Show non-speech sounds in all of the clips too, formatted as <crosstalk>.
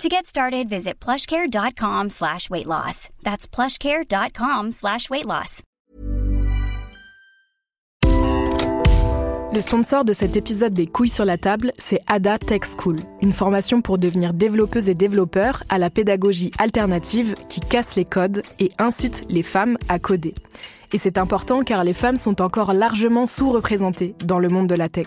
To get started, visit plushcare.com slash weight loss. That's plushcare.com slash weight loss. Le sponsor de cet épisode des couilles sur la table, c'est Ada Tech School, une formation pour devenir développeuse et développeur à la pédagogie alternative qui casse les codes et incite les femmes à coder. Et c'est important car les femmes sont encore largement sous-représentées dans le monde de la tech.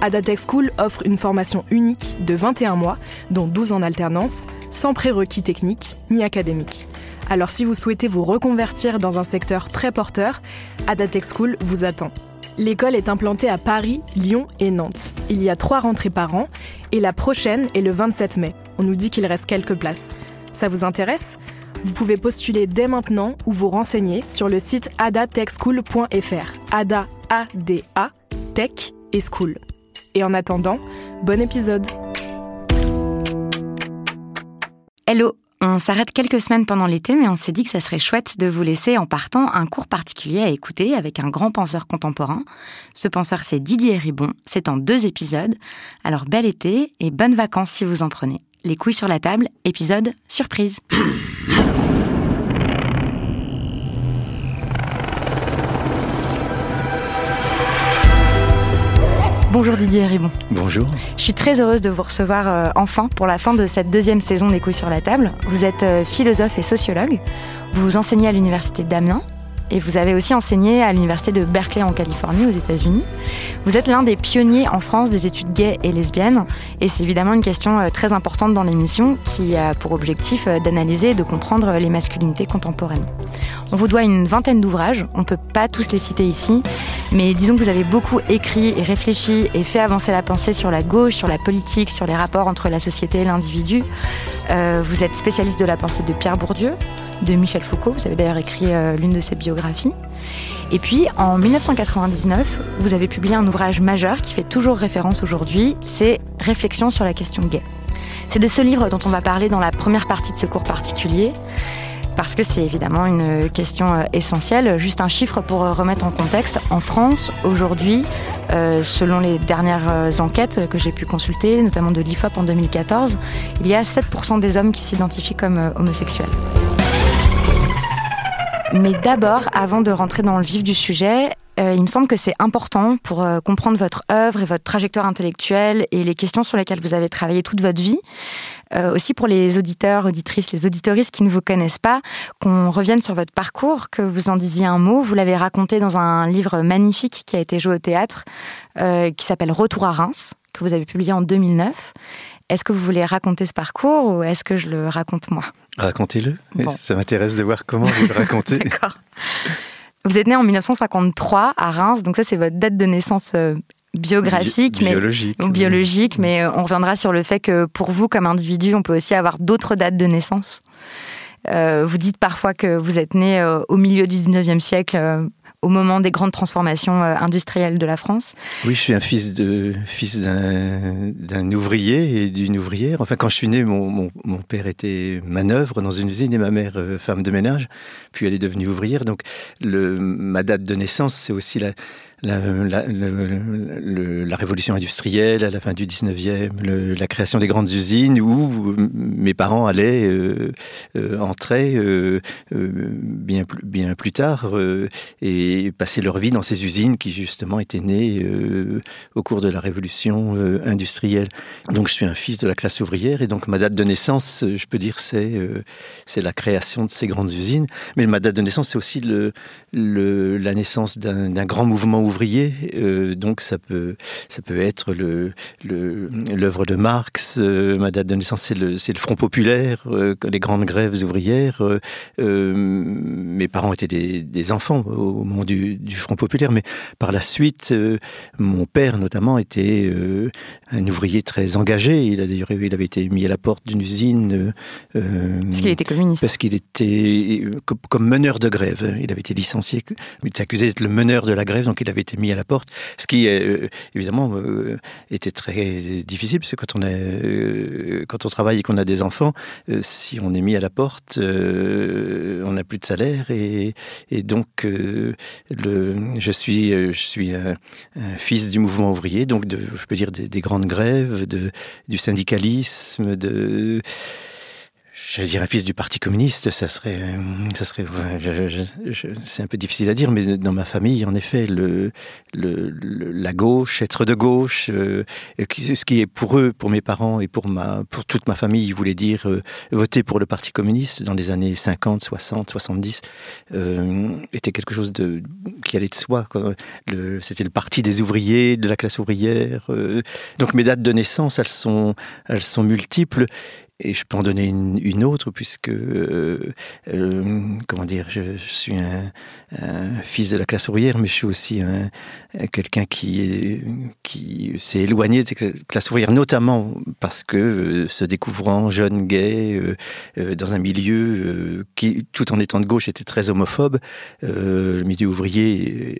Adatech School offre une formation unique de 21 mois, dont 12 en alternance, sans prérequis techniques ni académiques. Alors si vous souhaitez vous reconvertir dans un secteur très porteur, Adatech School vous attend. L'école est implantée à Paris, Lyon et Nantes. Il y a trois rentrées par an et la prochaine est le 27 mai. On nous dit qu'il reste quelques places. Ça vous intéresse? Vous pouvez postuler dès maintenant ou vous renseigner sur le site adatechschool.fr. Ada, A-D-A, Tech et School. Et en attendant, bon épisode Hello on s'arrête quelques semaines pendant l'été, mais on s'est dit que ça serait chouette de vous laisser en partant un cours particulier à écouter avec un grand penseur contemporain. Ce penseur, c'est Didier Ribon. C'est en deux épisodes. Alors bel été et bonnes vacances si vous en prenez. Les couilles sur la table, épisode surprise. Bonjour Didier Ribon. Bonjour. Je suis très heureuse de vous recevoir euh, enfin pour la fin de cette deuxième saison des couilles sur la table. Vous êtes euh, philosophe et sociologue. Vous enseignez à l'université d'Amiens et vous avez aussi enseigné à l'université de Berkeley en Californie aux États-Unis. Vous êtes l'un des pionniers en France des études gays et lesbiennes et c'est évidemment une question euh, très importante dans l'émission qui a pour objectif euh, d'analyser et de comprendre les masculinités contemporaines. On vous doit une vingtaine d'ouvrages, on ne peut pas tous les citer ici, mais disons que vous avez beaucoup écrit et réfléchi et fait avancer la pensée sur la gauche, sur la politique, sur les rapports entre la société et l'individu. Euh, vous êtes spécialiste de la pensée de Pierre Bourdieu, de Michel Foucault. Vous avez d'ailleurs écrit euh, l'une de ses biographies. Et puis, en 1999, vous avez publié un ouvrage majeur qui fait toujours référence aujourd'hui, c'est Réflexions sur la question gay. C'est de ce livre dont on va parler dans la première partie de ce cours particulier, parce que c'est évidemment une question euh, essentielle. Juste un chiffre pour euh, remettre en contexte. En France, aujourd'hui, selon les dernières enquêtes que j'ai pu consulter, notamment de l'IFOP en 2014, il y a 7% des hommes qui s'identifient comme homosexuels. Mais d'abord, avant de rentrer dans le vif du sujet, euh, il me semble que c'est important pour euh, comprendre votre œuvre et votre trajectoire intellectuelle et les questions sur lesquelles vous avez travaillé toute votre vie. Euh, aussi pour les auditeurs, auditrices, les auditoristes qui ne vous connaissent pas, qu'on revienne sur votre parcours, que vous en disiez un mot. Vous l'avez raconté dans un livre magnifique qui a été joué au théâtre, qui s'appelle Retour à Reims, que vous avez publié en 2009. Est-ce que vous voulez raconter ce parcours ou est-ce que je le raconte moi? Racontez-le. Ça m'intéresse de voir comment vous le racontez. <laughs> D'accord. Vous êtes né en 1953 à Reims, donc ça c'est votre date de naissance euh, biographique, mais biologique, ou biologique, mais euh, on reviendra sur le fait que pour vous comme individu, on peut aussi avoir d'autres dates de naissance. Euh, vous dites parfois que vous êtes né au milieu du 19e siècle, au moment des grandes transformations euh, industrielles de la France. Oui, je suis un fils de fils d'un ouvrier et d'une ouvrière. Enfin, quand je suis né, mon, mon, père était manœuvre dans une usine et ma mère euh, femme de ménage. Puis elle est devenue ouvrière. Donc, le, ma date de naissance, c'est aussi la, la, révolution industrielle à la fin du 19e, la création des grandes usines où mes parents allaient euh, euh entrer euh, euh, bien, plus, tard et passer leur vie dans ces usines qui justement étaient nées au cours de la révolution industrielle. Donc je suis un fils de la classe ouvrière et donc ma date de naissance, je peux dire, c'est c'est la création de ces grandes usines. Mais ma date de naissance, c'est aussi la naissance d'un grand mouvement ouvrier. Euh, donc ça peut, ça peut être le, l'œuvre de Marx. Euh, ma date de naissance, c'est le, le Front populaire, euh, les grandes grèves ouvrières. mes parents étaient des, enfants au moment du, Front populaire, mais par la suite, mon père notamment était un ouvrier très engagé. Il a il avait été mis à la porte d'une usine parce qu'il était communiste. Parce qu'il était comme, meneur de grève. Il avait été licencié, il était accusé d'être le meneur de la grève, donc il avait été mis à la porte. Ce qui, évidemment, était très difficile, parce que quand on, quand on travaille et qu'on a des enfants, si on est mis à la porte, on n'a plus de salaire et, donc le, je suis, je suis un, fils du mouvement ouvrier, donc de, je peux dire des, des grandes grèves, de, du syndicalisme, de dire un fils du Parti communiste, ça serait, ça serait, c'est un peu difficile à dire, mais dans ma famille, en effet, le, le, la gauche, être de gauche, euh, ce qui est pour eux, pour mes parents et pour ma, pour toute ma famille, voulait dire euh, voter pour le Parti communiste dans les années 50, 60, 70, était quelque chose de qui allait de soi. C'était le parti des ouvriers, de la classe ouvrière. Euh. donc mes dates de naissance, elles sont, elles sont multiples et je peux en donner une, une autre, puisque, euh, euh, comment dire, je, je suis un, un, fils de la classe ouvrière, mais je suis aussi un, quelqu'un qui, qui s'est éloigné de la classe ouvrière, notamment parce que, euh, se découvrant jeune gay, euh, euh, dans un milieu qui, tout en étant de gauche, était très homophobe, le milieu ouvrier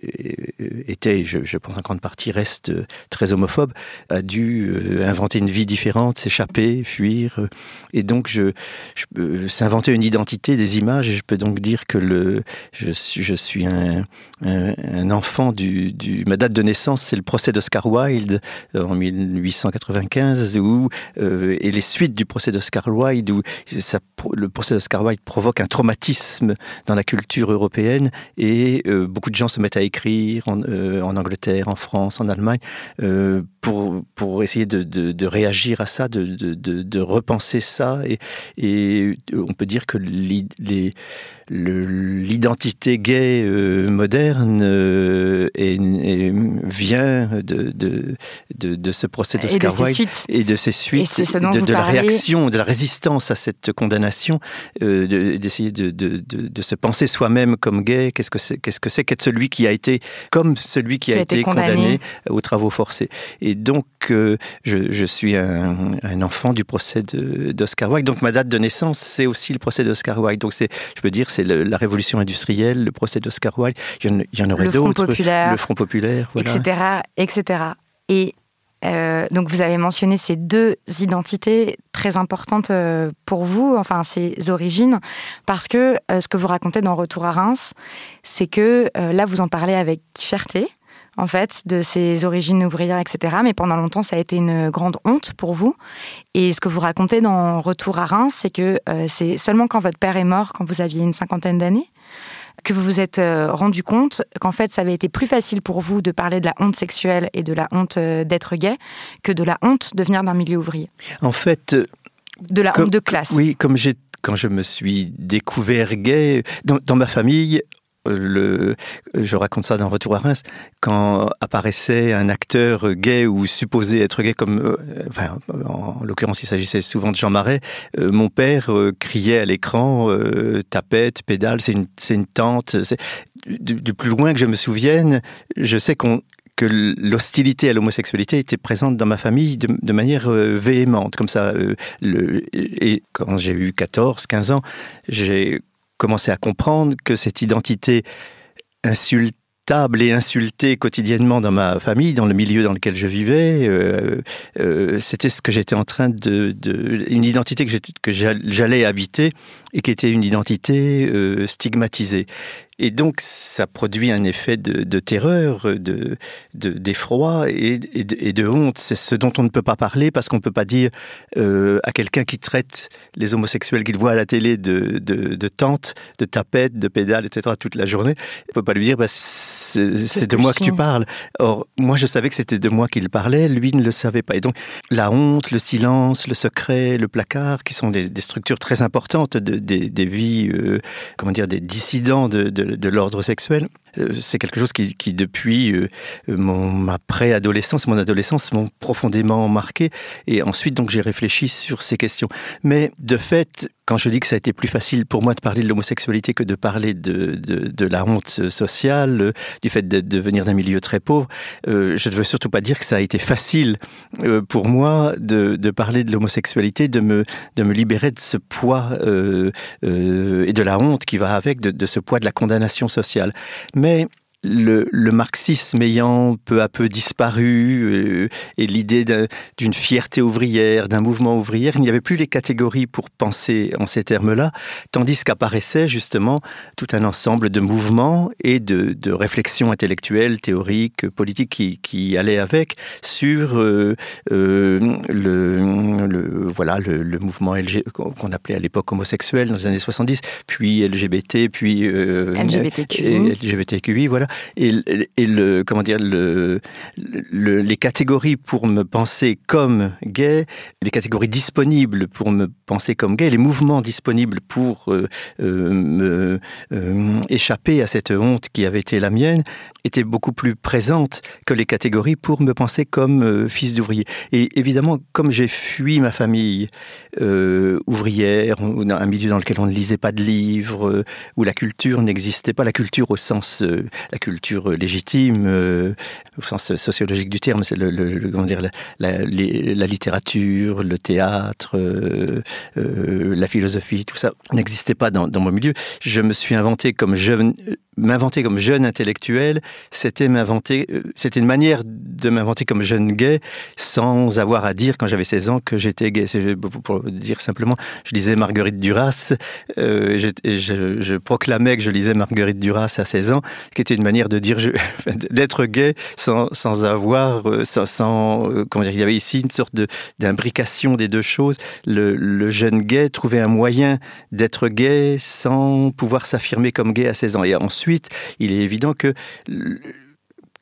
était, je, je, pense en grande partie, reste très homophobe, a dû inventer une vie différente, s'échapper, fuir. Et donc, je, je s'inventer une identité, des images. Je peux donc dire que le, je suis, je suis un, un, enfant du, ma date de naissance, c'est le procès d'Oscar Wilde euh, en 1895, où euh, et les suites du procès d'Oscar Wilde, où le procès d'Oscar Wilde provoque un traumatisme dans la culture européenne, et euh, beaucoup de gens se mettent à écrire en, Angleterre, en France, en Allemagne, pour pour essayer de, de, réagir à ça, de, de repenser ça, et, et on peut dire que les, les l'identité gay euh, moderne euh, et, et vient de, de, de, de, ce procès d'Oscar Wilde et de ses suites, de, de la réaction, de la résistance à cette condamnation, euh, d'essayer de, se penser soi-même comme gay. Qu'est-ce que c'est qu'est-ce que c'est qu'être celui qui a été comme celui qui, qui a, été condamné. condamné aux travaux forcés. Et donc je, je suis un, un enfant du procès d'Oscar Wilde. Donc ma date de naissance, c'est aussi le procès d'Oscar Wilde. Donc c'est, je peux dire, c'est la révolution industrielle, le procès d'Oscar Wilde, il y en, il y en aurait d'autres, le Front populaire, voilà. etc., etc. Et euh, donc vous avez mentionné ces deux identités très importantes euh, pour vous, enfin ces origines, parce que euh, ce que vous racontez dans Retour à Reims, c'est que euh, là vous en parlez avec fierté, en fait, de ses origines ouvrières, etc. Mais pendant longtemps, ça a été une grande honte pour vous. Et ce que vous racontez dans Retour à Reims, c'est que euh, c'est seulement quand votre père est mort, quand vous aviez une cinquantaine d'années, que vous vous êtes euh, rendu compte qu'en fait, ça avait été plus facile pour vous de parler de la honte sexuelle et de la honte euh, d'être gay que de la honte de venir d'un milieu ouvrier. En fait, de la comme, honte de classe. Oui, comme j'ai quand je me suis découvert gay, dans, dans ma famille, je raconte ça dans Retour à Reims, quand apparaissait un acteur gay ou supposé être gay, comme, euh, en l'occurrence, il s'agissait souvent de Jean Marais, euh, mon père euh, criait à l'écran tapette, pédale, c'est une, tante. Du, plus loin que je me souvienne, je sais que l'hostilité à l'homosexualité était présente dans ma famille de, manière véhémente, comme ça. Et quand j'ai eu 14, 15 ans, j'ai commencé à comprendre que cette identité insultable et insultée quotidiennement dans ma famille, dans le milieu dans lequel je vivais, euh, euh, c'était ce que j'étais en train de, de une identité que j'allais habiter et qui était une identité euh, stigmatisée. Et donc, ça produit un effet de, de terreur, de, d'effroi et, et, de, et de honte. C'est ce dont on ne peut pas parler parce qu'on ne peut pas dire euh, à quelqu'un qui traite les homosexuels qu'il voit à la télé de, de, de tante, de tapette, de pédale, etc. toute la journée. On ne peut pas lui dire bah, c'est, c'est de moi que tu parles. Or, moi, je savais que c'était de moi qu'il parlait, lui ne le savait pas. Et donc, la honte, le silence, le secret, le placard, qui sont des, des structures très importantes de, des, des vies, euh, comment dire, des dissidents de, de de l'ordre sexuel c'est quelque chose qui, depuis euh, mon, ma préadolescence, mon adolescence, m'ont profondément marqué. Et ensuite, donc, j'ai réfléchi sur ces questions. Mais de fait, quand je dis que ça a été plus facile pour moi de parler de l'homosexualité que de parler de, de, la honte sociale, euh, du fait de, de venir d'un milieu très pauvre, euh, je ne veux surtout pas dire que ça a été facile euh, pour moi de, parler de l'homosexualité, de me, de me libérer de ce poids euh, euh, et de la honte qui va avec, de, de ce poids de la condamnation sociale. Mais Mais le, le, marxisme ayant peu à peu disparu euh, et l'idée d'une fierté ouvrière, d'un mouvement ouvrier, il n'y avait plus les catégories pour penser en ces termes-là, tandis qu'apparaissait justement tout un ensemble de mouvements et de, de réflexions intellectuelles, théoriques, politiques qui, qui allaient avec sur euh, euh, le, le, voilà, le, le mouvement qu'on appelait à l'époque homosexuel dans les années 70, puis LGBT, puis LGBTQI. LGBTQI, voilà et, et comment dire le, le, les catégories pour me penser comme gay, les catégories disponibles pour me penser comme gay, les mouvements disponibles pour euh, euh, me euh, échapper à cette honte qui avait été la mienne étaient beaucoup plus présentes que les catégories pour me penser comme fils d'ouvrier. Et évidemment, comme j'ai fui ma famille ouvrière, un milieu dans lequel on ne lisait pas de livres, où la culture n'existait pas, la culture au sens culture légitime, euh, au sens sociologique du terme, c'est le, comment dire la, littérature, le théâtre, euh, euh, la philosophie, tout ça n'existait pas dans, mon milieu. Je me suis inventé comme jeune m'inventer comme jeune intellectuel, c'était m'inventer, euh, c'était une manière de m'inventer comme jeune gay sans avoir à dire quand j'avais 16 ans que j'étais gay. Pour dire simplement, je lisais Marguerite Duras, euh, je proclamais que je lisais Marguerite Duras à 16 ans, qui était une manière de dire <laughs> d'être gay sans, sans avoir, euh, sans, euh, comment dire, il y avait ici une sorte d'imbrication des deux choses. Le, le jeune gay trouvait un moyen d'être gay sans pouvoir s'affirmer comme gay à 16 ans. Et ensuite, il est évident que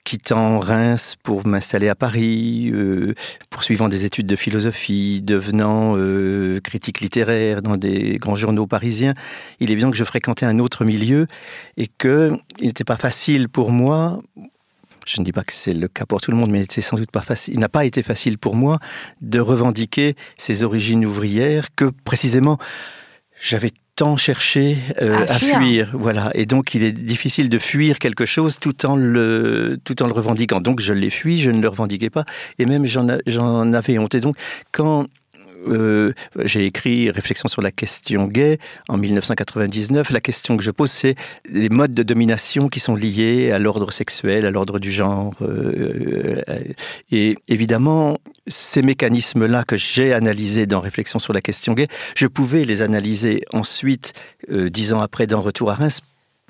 quittant Reims pour m'installer à Paris, euh, poursuivant des études de philosophie, devenant euh, critique littéraire dans des grands journaux parisiens, il est évident que je fréquentais un autre milieu et que il n'était pas facile pour moi. Je ne dis pas que c'est le cas pour tout le monde, mais c'est sans doute pas facile. Il n'a pas été facile pour moi de revendiquer ces origines ouvrières que précisément j'avais tant cherché euh, à, fuir. voilà. Et donc il est difficile de fuir quelque chose tout en le tout en le revendiquant. Donc je l'ai fui je ne le revendiquais pas. Et même j'en avais honte. Et donc quand euh, j'ai écrit réflexion sur la question gay en 1999 la question que je pose c'est les modes de domination qui sont liés à l'ordre sexuel à l'ordre du genre euh, et évidemment ces mécanismes là que j'ai analysé dans réflexion sur la question gay je pouvais les analyser ensuite euh, dix ans après dans retour à Reims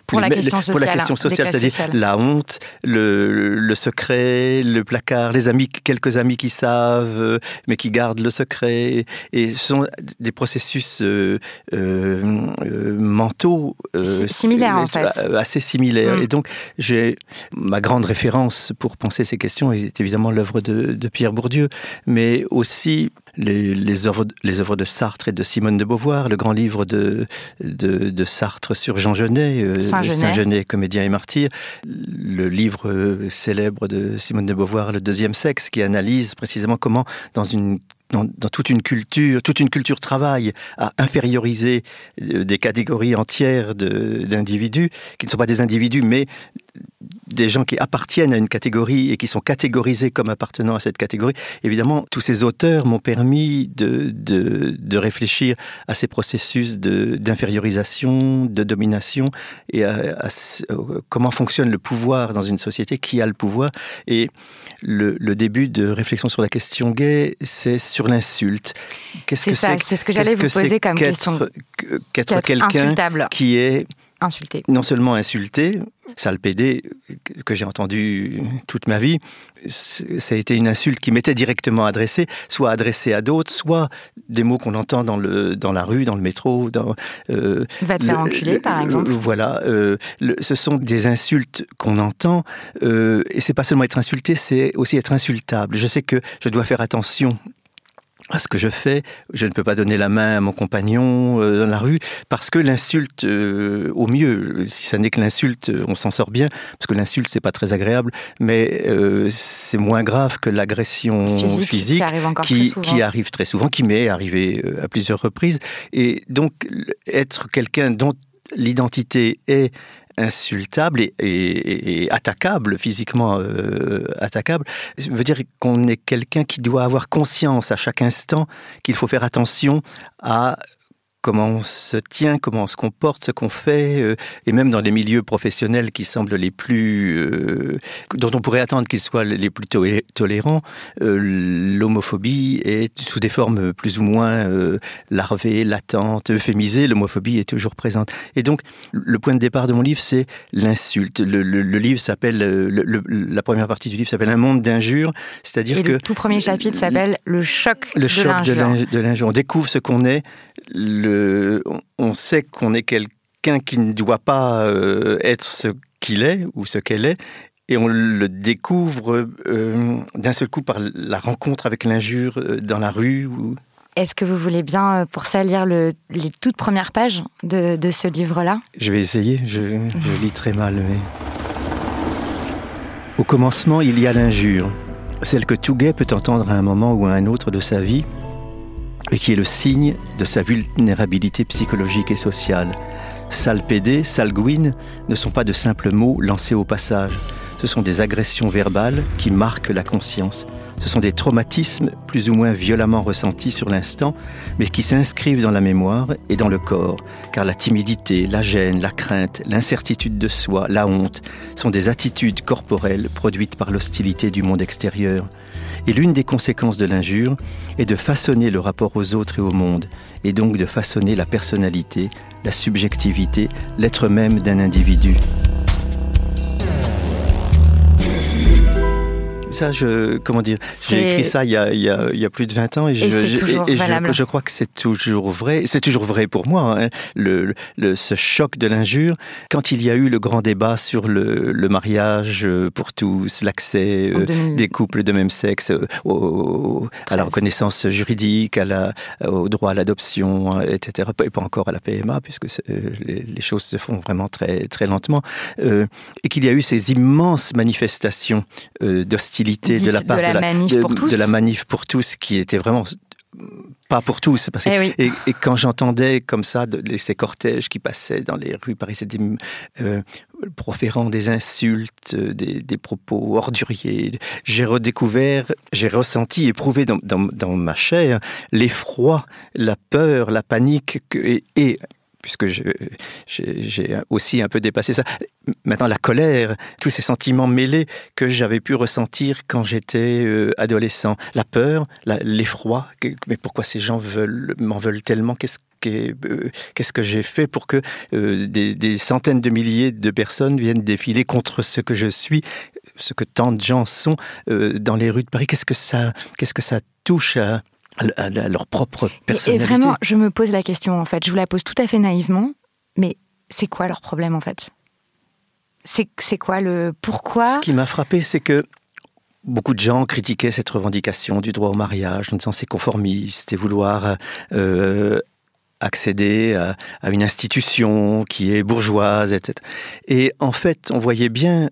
pour la question sociale, pour la question sociale c'est-à-dire la honte le, le secret le placard les amis quelques amis qui savent euh, mais qui gardent le secret et ce sont des processus euh, euh, mentaux euh, similaires en fait. assez similaires mm. et donc j'ai ma grande référence pour penser ces questions est évidemment l'œuvre de, de Pierre Bourdieu mais aussi les, les, œuvres, les œuvres de Sartre et de Simone de Beauvoir, le grand livre de, de, de Sartre sur Jean Genet, euh, Saint Genet, comédien et martyr, le livre euh, célèbre de Simone de Beauvoir, le deuxième sexe, qui analyse précisément comment dans une dans, dans toute une culture toute une culture travail à inférioriser euh, des catégories entières d'individus qui ne sont pas des individus mais des gens qui appartiennent à une catégorie et qui sont catégorisés comme appartenant à cette catégorie. Évidemment tous ces auteurs m'ont permis de, de, de réfléchir à ces processus d'infériorisation de, de domination et à, à, à comment fonctionne le pouvoir dans une société qui a le pouvoir. Et le, le début de réflexion sur la question gay c'est sur l'insulte. Qu'est-ce que c'est c'est ce que j'allais vous poser comme question. qu'être quelqu'un qui est insulté non seulement insulté sale PD que j'ai entendu toute ma vie ça a été une insulte qui m'était directement adressée soit adressée à d'autres soit des mots qu'on entend dans le dans la rue dans le métro dans euh, va te le, enculer, par exemple. euh, voilà euh, ce sont des insultes qu'on entend euh, et c'est pas seulement être insulté c'est aussi être insultable. Je sais que je dois faire attention à ce que je fais. Je ne peux pas donner la main à mon compagnon euh, dans la rue parce que l'insulte, euh, au mieux, si ça n'est que l'insulte, on s'en sort bien parce que l'insulte c'est pas très agréable, mais euh, c'est moins grave que l'agression physique, qui, qui, arrive très souvent, qui m'est arrivé à plusieurs reprises. Et donc être quelqu'un dont l'identité est insultable et, attaquable, physiquement euh, attaquable, veut dire qu'on est quelqu'un qui doit avoir conscience à chaque instant qu'il faut faire attention à comment on se tient, comment on se comporte, ce qu'on fait, euh, et même dans les milieux professionnels qui semblent les plus, euh, dont on pourrait attendre qu'ils soient les plus tolérants, euh, l'homophobie est sous des formes plus ou moins larvées, latentes, euphémisées, l'homophobie est toujours présente. Et donc, le point de départ de mon livre, c'est l'insulte. Le, livre s'appelle, la première partie du livre s'appelle Un monde d'injures, c'est-à-dire que... le tout premier chapitre s'appelle Le choc le choc de l'injure. On découvre ce qu'on est, le, on sait qu'on est quelqu'un qui ne doit pas euh, être ce qu'il est ou ce qu'elle est, et on le découvre euh, d'un seul coup par la rencontre avec l'injure euh, dans la rue. Ou... Est-ce que vous voulez bien, pour ça, lire les toutes premières pages de, ce livre-là? Je vais essayer, je, je lis très mal, mais... Au commencement, il y a l'injure, celle que tout gay peut entendre à un moment ou à un autre de sa vie, et qui est le signe de sa vulnérabilité psychologique et sociale. Salpédé, salguine ne sont pas de simples mots lancés au passage. Ce sont des agressions verbales qui marquent la conscience. Ce sont des traumatismes plus ou moins violemment ressentis sur l'instant, mais qui s'inscrivent dans la mémoire et dans le corps, car la timidité, la gêne, la crainte, l'incertitude de soi, la honte sont des attitudes corporelles produites par l'hostilité du monde extérieur. Et l'une des conséquences de l'injure est de façonner le rapport aux autres et au monde, et donc de façonner la personnalité, la subjectivité, l'être même d'un individu. Ça, je, comment dire, j'ai écrit ça il y, a, il, y a, il y a, plus de 20 ans et, je, et, je, je, crois que c'est toujours vrai. C'est toujours vrai pour moi, hein, le, le, ce choc de l'injure. Quand il y a eu le grand débat sur le, le mariage euh, pour tous, l'accès euh, des couples de même sexe euh, au, à la reconnaissance juridique, à la, au droit à l'adoption, etc. Et pas encore à la PMA, puisque les, les, choses se font vraiment très, très lentement. Euh, et qu'il y a eu ces immenses manifestations euh, de la part de la, manif pour tous. de la manif pour tous, qui était vraiment pas pour tous. Parce que, eh et, quand j'entendais comme ça de, ces cortèges qui passaient dans les rues parisiennes, euh, proférant des insultes, des, des propos orduriers, j'ai redécouvert, j'ai ressenti, éprouvé dans, dans, dans ma chair l'effroi, la peur, la panique que, et, et puisque j'ai aussi un peu dépassé ça. Maintenant, la colère, tous ces sentiments mêlés que j'avais pu ressentir quand j'étais euh, adolescent. La peur, l'effroi, mais pourquoi ces gens m'en veulent tellement? Qu'est-ce euh, que j'ai fait pour que euh, des, centaines de milliers de personnes viennent défiler contre ce que je suis, ce que tant de gens sont dans les rues de Paris? Qu'est-ce que ça, qu'est-ce que ça touche à, à, leur propre personnalité. Et vraiment, je me pose la question, en fait, je vous la pose tout à fait naïvement, mais c'est quoi leur problème, en fait? C'est quoi le... Pourquoi? Ce qui m'a frappé, c'est que beaucoup de gens critiquaient cette revendication du droit au mariage, en disant c'est conformiste et vouloir... Euh, accéder à, à, une institution qui est bourgeoise, etc. Et en fait, on voyait bien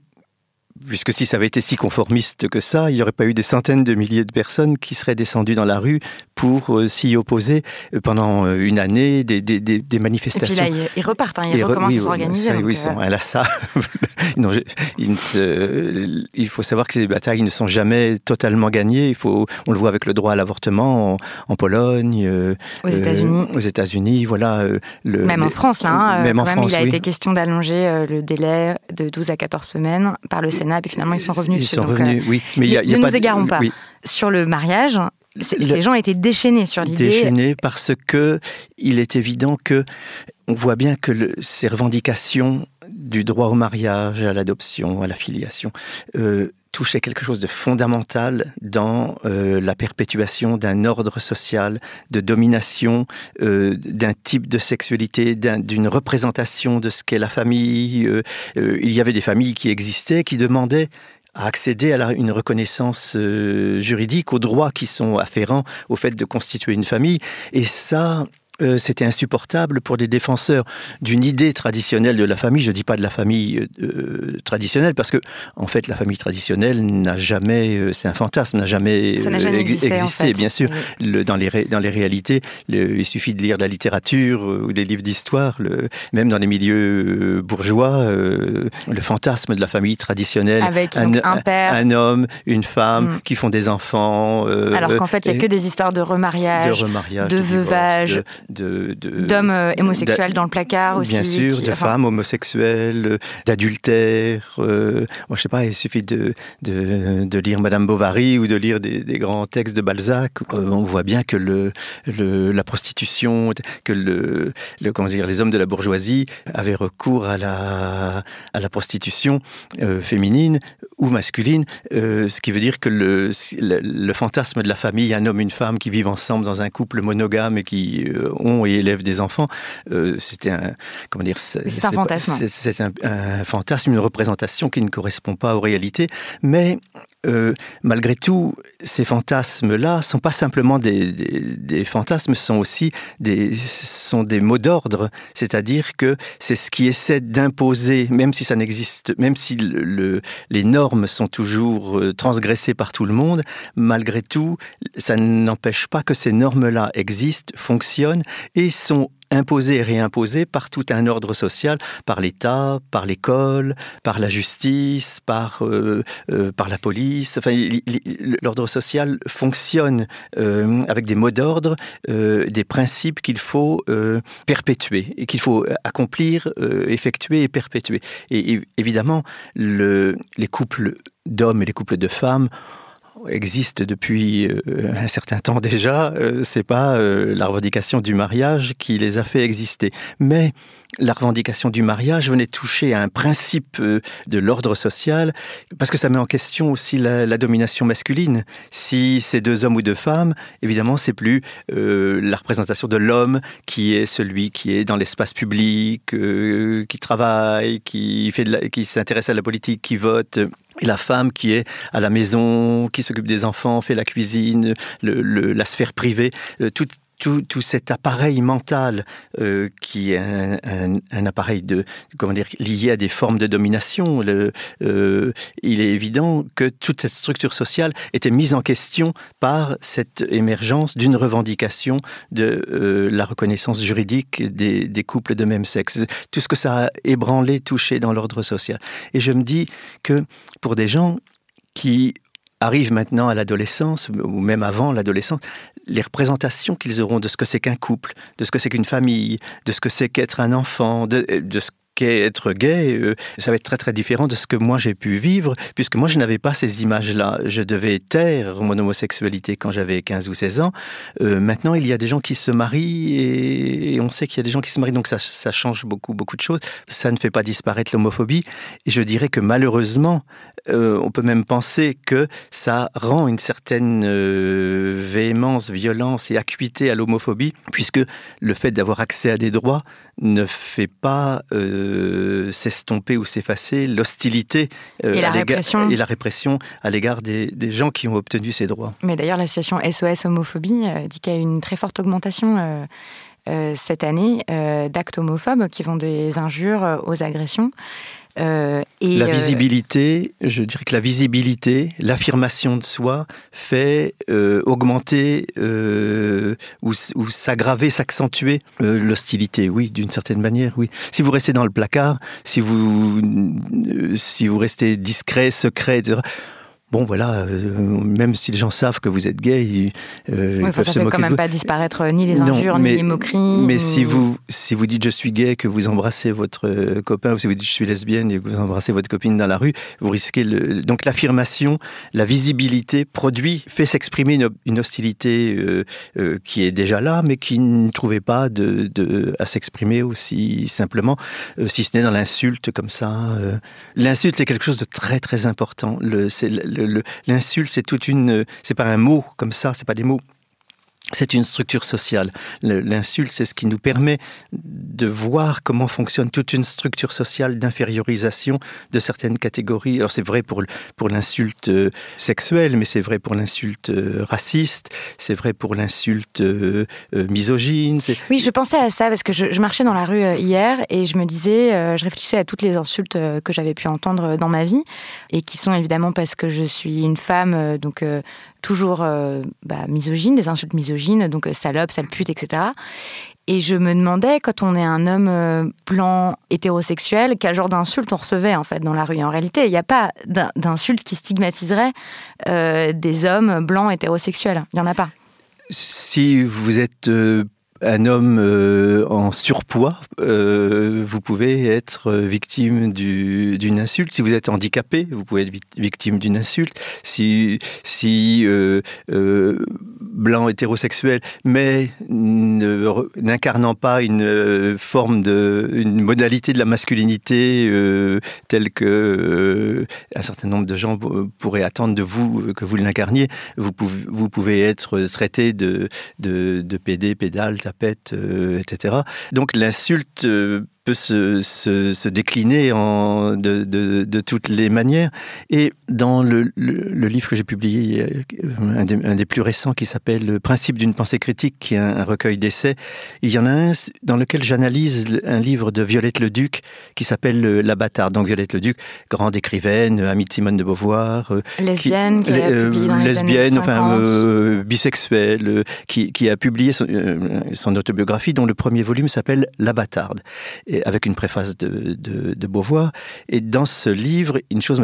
puisque si ça avait été si conformiste que ça, il n'y aurait pas eu des centaines de milliers de personnes qui seraient descendues dans la rue pour euh, s'y opposer euh, pendant euh, une année, des, des, des, manifestations. Et puis là, ils repartent, hein, ils recommencent à s'organiser. Oui, sont, là, ça, <laughs> non, il, se, il, faut savoir que les batailles ne sont jamais totalement gagnées. Il faut, on le voit avec le droit à l'avortement en, Pologne, aux États-Unis. aux États-Unis, voilà. Le, même en France, là. Hein, même en France, il a été question d'allonger le délai de 12 à 14 semaines par le Sénat, et finalement ils sont revenus. Ils sont revenus, oui. Mais y a, y a ne nous égarons pas. Sur le mariage, ces gens étaient déchaînés sur l'idée. Déchaînés parce que il est évident que on voit bien que ces revendications du droit au mariage, à l'adoption, à la filiation, euh, touchaient quelque chose de fondamental dans euh, la perpétuation d'un ordre social, de domination, euh, d'un type de sexualité, d'une représentation de ce qu'est la famille. Euh, euh, il y avait des familles qui existaient, qui demandaient à accéder à une reconnaissance juridique, aux droits qui sont afférents au fait de constituer une famille. Et ça, euh, c'était insupportable pour des défenseurs d'une idée traditionnelle de la famille. Je ne dis pas de la famille euh, traditionnelle parce que, en fait, la famille traditionnelle n'a jamais, euh, c'est un fantasme, n'a jamais, existé, bien sûr. dans, les dans les réalités, il suffit de lire de la littérature ou des livres d'histoire, même dans les milieux bourgeois, le fantasme de la famille traditionnelle. Avec un, père. Un homme, une femme mm. qui font des enfants. Alors qu'en fait, il n'y a que des histoires de remariage, de, remariage, de, veuvage d'hommes euh, homosexuels dans le placard aussi. Bien sûr, de femmes homosexuelles, euh, d'adultères. Euh, moi, je sais pas, il suffit de, de, lire Madame Bovary ou de lire des, grands textes de Balzac. on voit bien que le, la prostitution, que le, le, comment dire, les hommes de la bourgeoisie avaient recours à la, à la prostitution féminine ou masculine, ce qui veut dire que le, le, fantasme de la famille, un homme, une femme qui vivent ensemble dans un couple monogame et qui ont et élèvent des enfants. Euh, c'était un, comment dire, c'est un fantasme. C'est un, fantasme, une représentation qui ne correspond pas aux réalités. Mais euh, malgré tout, ces fantasmes-là sont pas simplement des, des, fantasmes, sont aussi des, sont des mots d'ordre. C'est-à-dire que c'est ce qui essaie d'imposer, même si ça n'existe, même si le, les normes sont toujours euh, transgressées par tout le monde, malgré tout, ça n'empêche pas que ces normes-là existent, fonctionnent et sont imposés et réimposés par tout un ordre social, par l'État, par l'école, par la justice, par, euh, euh, la police. Enfin, l'ordre social fonctionne euh, avec des mots d'ordre, des principes qu'il faut perpétuer et qu'il faut accomplir, effectuer et perpétuer. Et, évidemment, le, les couples d'hommes et les couples de femmes existe depuis euh, un certain temps déjà. Euh, c'est pas euh, la revendication du mariage qui les a fait exister, mais la revendication du mariage venait toucher à un principe de l'ordre social, parce que ça met en question aussi la, domination masculine. Si c'est deux hommes ou deux femmes, évidemment, c'est plus la représentation de l'homme qui est celui qui est dans l'espace public, qui travaille, qui, s'intéresse à la politique, qui vote et la femme qui est à la maison, qui s'occupe des enfants, fait la cuisine, la sphère privée, euh, tout, cet appareil mental euh, qui est un, appareil de comment dire lié à des formes de domination, euh, il est évident que toute cette structure sociale était mise en question par cette émergence d'une revendication de euh, la reconnaissance juridique des, couples de même sexe. Tout ce que ça a ébranlé, touché dans l'ordre social. Et je me dis que pour des gens qui arrivent maintenant à l'adolescence, ou même avant l'adolescence, les représentations qu'ils auront de ce que c'est qu'un couple, de ce que c'est qu'une famille, de ce que c'est qu'être un enfant, de, ce être gay, euh, ça va être très très différent de ce que moi j'ai pu vivre, puisque moi je n'avais pas ces images-là. Je devais taire mon homosexualité quand j'avais 15 ou 16 ans. Euh, maintenant, il y a des gens qui se marient et, on sait qu'il y a des gens qui se marient, donc ça, change beaucoup beaucoup de choses. Ça ne fait pas disparaître l'homophobie. Et je dirais que malheureusement, euh, on peut même penser que ça rend une certaine véhémence, violence et acuité à l'homophobie, puisque le fait d'avoir accès à des droits ne fait pas s'estomper ou s'effacer l'hostilité euh, et, la répression. et la répression à l'égard des, gens qui ont obtenu ces droits. Mais d'ailleurs, l'association SOS Homophobie euh, dit qu'il y a une très forte augmentation cette année d'actes homophobes qui vont des injures aux agressions. Euh, et la euh, visibilité, je dirais que la visibilité, l'affirmation de soi fait euh, augmenter ou, ou s'aggraver, s'accentuer l'hostilité, oui, d'une certaine manière, oui. Si vous restez dans le placard, si vous, si vous restez discret, secret, etc., bon voilà, euh, même si les gens savent que vous êtes gay, ils, euh, oui, peuvent ça fait quand même pas disparaître euh, ni les injures, ni les moqueries. Mais si vous si vous dites je suis gay, que vous embrassez votre copain, ou si vous dites je suis lesbienne et que vous embrassez votre copine dans la rue, vous risquez le... donc l'affirmation, la visibilité produit, fait s'exprimer une, hostilité qui est déjà là, mais qui ne trouvait pas de, de à s'exprimer aussi simplement, si ce n'est dans l'insulte comme ça. L'insulte est quelque chose de très très important. Le, c'est le, l'insulte, c'est toute une, c'est pas un mot comme ça, c'est pas des mots c'est une structure sociale. L'insulte, c'est ce qui nous permet de voir comment fonctionne toute une structure sociale d'infériorisation de certaines catégories. Alors c'est vrai pour, pour l'insulte euh, sexuelle, mais c'est vrai pour l'insulte euh, raciste, c'est vrai pour l'insulte euh, misogyne. Oui, je pensais à ça parce que je, marchais dans la rue hier et je me disais, je réfléchissais à toutes les insultes que j'avais pu entendre dans ma vie et qui sont évidemment parce que je suis une femme, donc toujours euh, bah, misogyne, des insultes misogynes, donc euh, salope, sale pute, etc. Et je me demandais, quand on est un homme euh, blanc, hétérosexuel, quel genre d'insultes on recevait en fait dans la rue. En réalité, il n'y a pas d'insultes qui stigmatiseraient des hommes blancs hétérosexuels. Il n'y en a pas. Si vous êtes un homme euh, en surpoids, euh, vous pouvez être victime d'une insulte. Si vous êtes handicapé, vous pouvez être victime d'une insulte. Si, euh, blanc hétérosexuel, mais n'incarnant pas une forme de, une modalité de la masculinité telle que un certain nombre de gens pourraient attendre de vous que vous l'incarniez, vous pouvez, vous pouvez être traité de, de, de PD, pédale, tapette, euh, etc. Donc l'insulte euh, peut se, se, décliner en, de, de, de, toutes les manières. Et dans le, le, livre que j'ai publié, un des, un des, plus récents qui s'appelle Le principe d'une pensée critique, qui est un, recueil d'essais, il y en a un dans lequel j'analyse un livre de Violette Leduc qui s'appelle La bâtarde. Donc Violette Leduc, grande écrivaine, amie de Simone de Beauvoir. Euh, lesbienne, qui, a euh, publié dans les lesbienne, enfin euh, bisexuelle, qui, qui, a publié son, son, autobiographie dont le premier volume s'appelle La bâtarde avec une préface de, Beauvoir. Et dans ce livre, une chose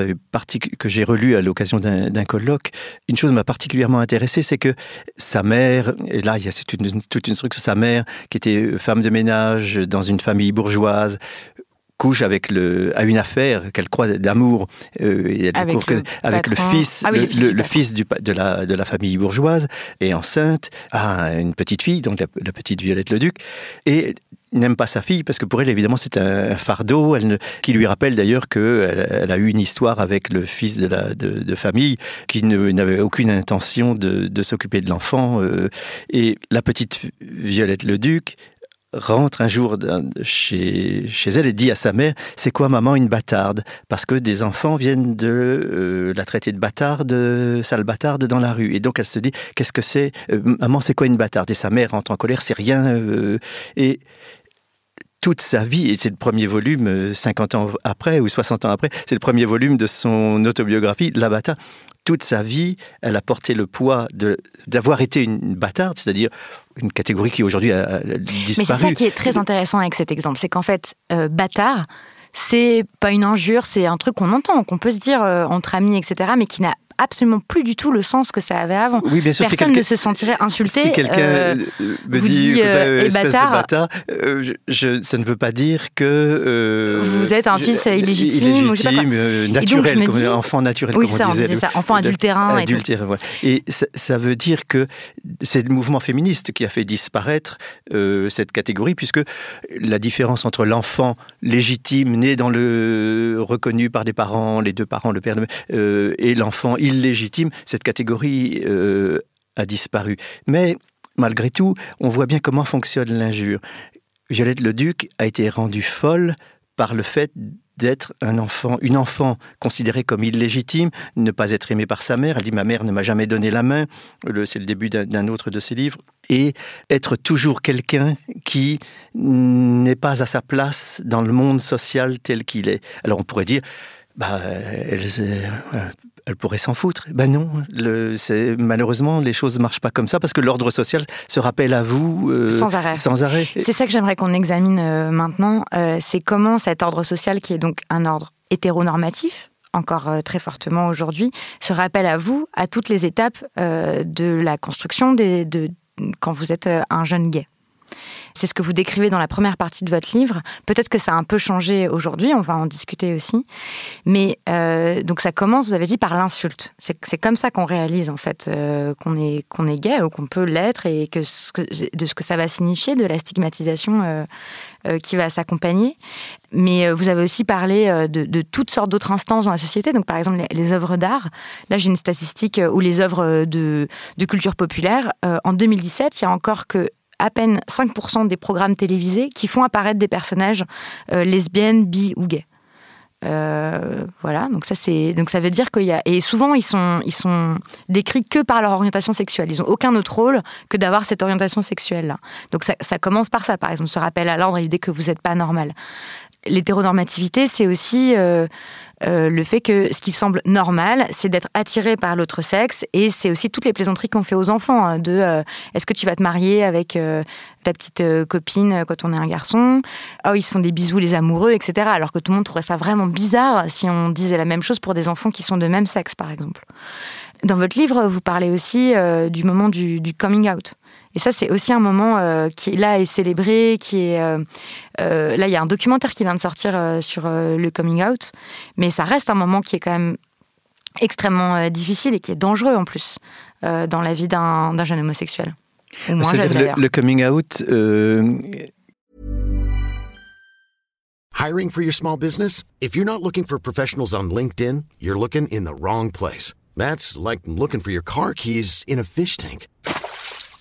que j'ai relu à l'occasion d'un colloque, une chose m'a particulièrement intéressé, c'est que sa mère, et là il y a toute une, toute une structure, sa mère qui était femme de ménage dans une famille bourgeoise, couche avec le à une affaire qu'elle croit d'amour euh, avec, le, avec le fils ah le, fils du, de la de la famille bourgeoise est enceinte a une petite fille donc la, la petite Violette Leduc et n'aime pas sa fille parce que pour elle évidemment c'est un fardeau. Elle qui lui rappelle d'ailleurs qu'elle elle a eu une histoire avec le fils de la de, famille qui n'avait aucune intention de, de s'occuper de l'enfant euh, et la petite Violette le Duc rentre un jour chez, elle et dit à sa mère c'est quoi maman une bâtarde? Parce que des enfants viennent de euh, la traiter de bâtarde sale bâtarde dans la rue. Et donc elle se dit qu'est-ce que c'est euh, maman c'est quoi une bâtarde? Et sa mère rentre en colère c'est rien et toute sa vie, et c'est le premier volume 50 euh, ans après ou 60 ans après, c'est le premier volume de son autobiographie, La Bata. Toute sa vie, elle a porté le poids d'avoir été une bâtarde, c'est-à-dire une catégorie qui aujourd'hui a, disparu. Mais c'est ça qui est très intéressant avec cet exemple, c'est qu'en fait, euh, bâtard, c'est pas une injure, c'est un truc qu'on entend, qu'on peut se dire euh, entre amis, etc., mais qui n'a absolument plus du tout le sens que ça avait avant. Oui, bien sûr, Personne ne se sentirait insulté. Si quelqu'un euh, me dit, que euh, bâtard, euh, je, ça ne veut pas dire que vous êtes un fils illégitime, ou je sais pas naturel, comme, enfant naturel, oui, comme ça, on disait. ça, enfant adultérin. Adultérin, et, voilà. et ça, ça, veut dire que c'est le mouvement féministe qui a fait disparaître cette catégorie, puisque la différence entre l'enfant légitime, né dans le reconnu par des parents, les deux parents, le père, et l'enfant illégitime, cette catégorie euh, a disparu. Mais malgré tout, on voit bien comment fonctionne l'injure. Violette le Duc a été rendue folle par le fait d'être un enfant, une enfant considérée comme illégitime, ne pas être aimée par sa mère. Elle dit ma mère ne m'a jamais donné la main. C'est le début d'un autre de ses livres. Et être toujours quelqu'un qui n'est pas à sa place dans le monde social tel qu'il est. Alors on pourrait dire, bah, elle, elle pourrait s'en foutre. Ben non, le, malheureusement, les choses ne marchent pas comme ça parce que l'ordre social se rappelle à vous euh, sans arrêt. Sans arrêt. C'est ça que j'aimerais qu'on examine euh, maintenant. Euh, c'est comment cet ordre social, qui est donc un ordre hétéronormatif, encore très fortement aujourd'hui, se rappelle à vous à toutes les étapes de la construction des, de, quand vous êtes un jeune gay? C'est ce que vous décrivez dans la première partie de votre livre. Peut-être que ça a un peu changé aujourd'hui, on va en discuter aussi. Mais euh, donc ça commence, vous avez dit, par l'insulte. C'est comme ça qu'on réalise en fait euh, qu'on est, qu'on est gay ou qu'on peut l'être et que, de ce que ça va signifier, de la stigmatisation euh, qui va s'accompagner. Mais vous avez aussi parlé de, toutes sortes d'autres instances dans la société, donc par exemple les, œuvres d'art. Là, j'ai une statistique où les œuvres de, de culture populaire, en 2017, il y a encore que à peine 5% des programmes télévisés qui font apparaître des personnages euh, lesbiennes, bi ou gays. Euh, voilà, donc ça c'est donc ça veut dire qu'il y a et souvent ils sont ils sont décrits que par leur orientation sexuelle. Ils ont aucun autre rôle que d'avoir cette orientation sexuelle là. Donc ça, commence par ça, par exemple, ce rappel à l'ordre, l'idée que vous n'êtes pas normal. L'hétéronormativité, c'est aussi euh, euh, le fait que ce qui semble normal, c'est d'être attiré par l'autre sexe, et c'est aussi toutes les plaisanteries qu'on fait aux enfants, hein, de euh, est-ce que tu vas te marier avec ta petite copine quand on est un garçon? Oh, ils se font des bisous les amoureux, etc. Alors que tout le monde trouverait ça vraiment bizarre si on disait la même chose pour des enfants qui sont de même sexe, par exemple. Dans votre livre, vous parlez aussi du moment du coming out. Et ça, c'est aussi un moment euh, qui là est célébré, qui est euh, euh, là il y a un documentaire qui vient de sortir sur le coming out, mais ça reste un moment qui est quand même extrêmement difficile et qui est dangereux en plus dans la vie d'un jeune homosexuel. Au moins le, le, coming out. Hiring for your small business? If you're not looking for professionals on LinkedIn, you're looking in the wrong place. That's like looking for your car keys in a fish tank.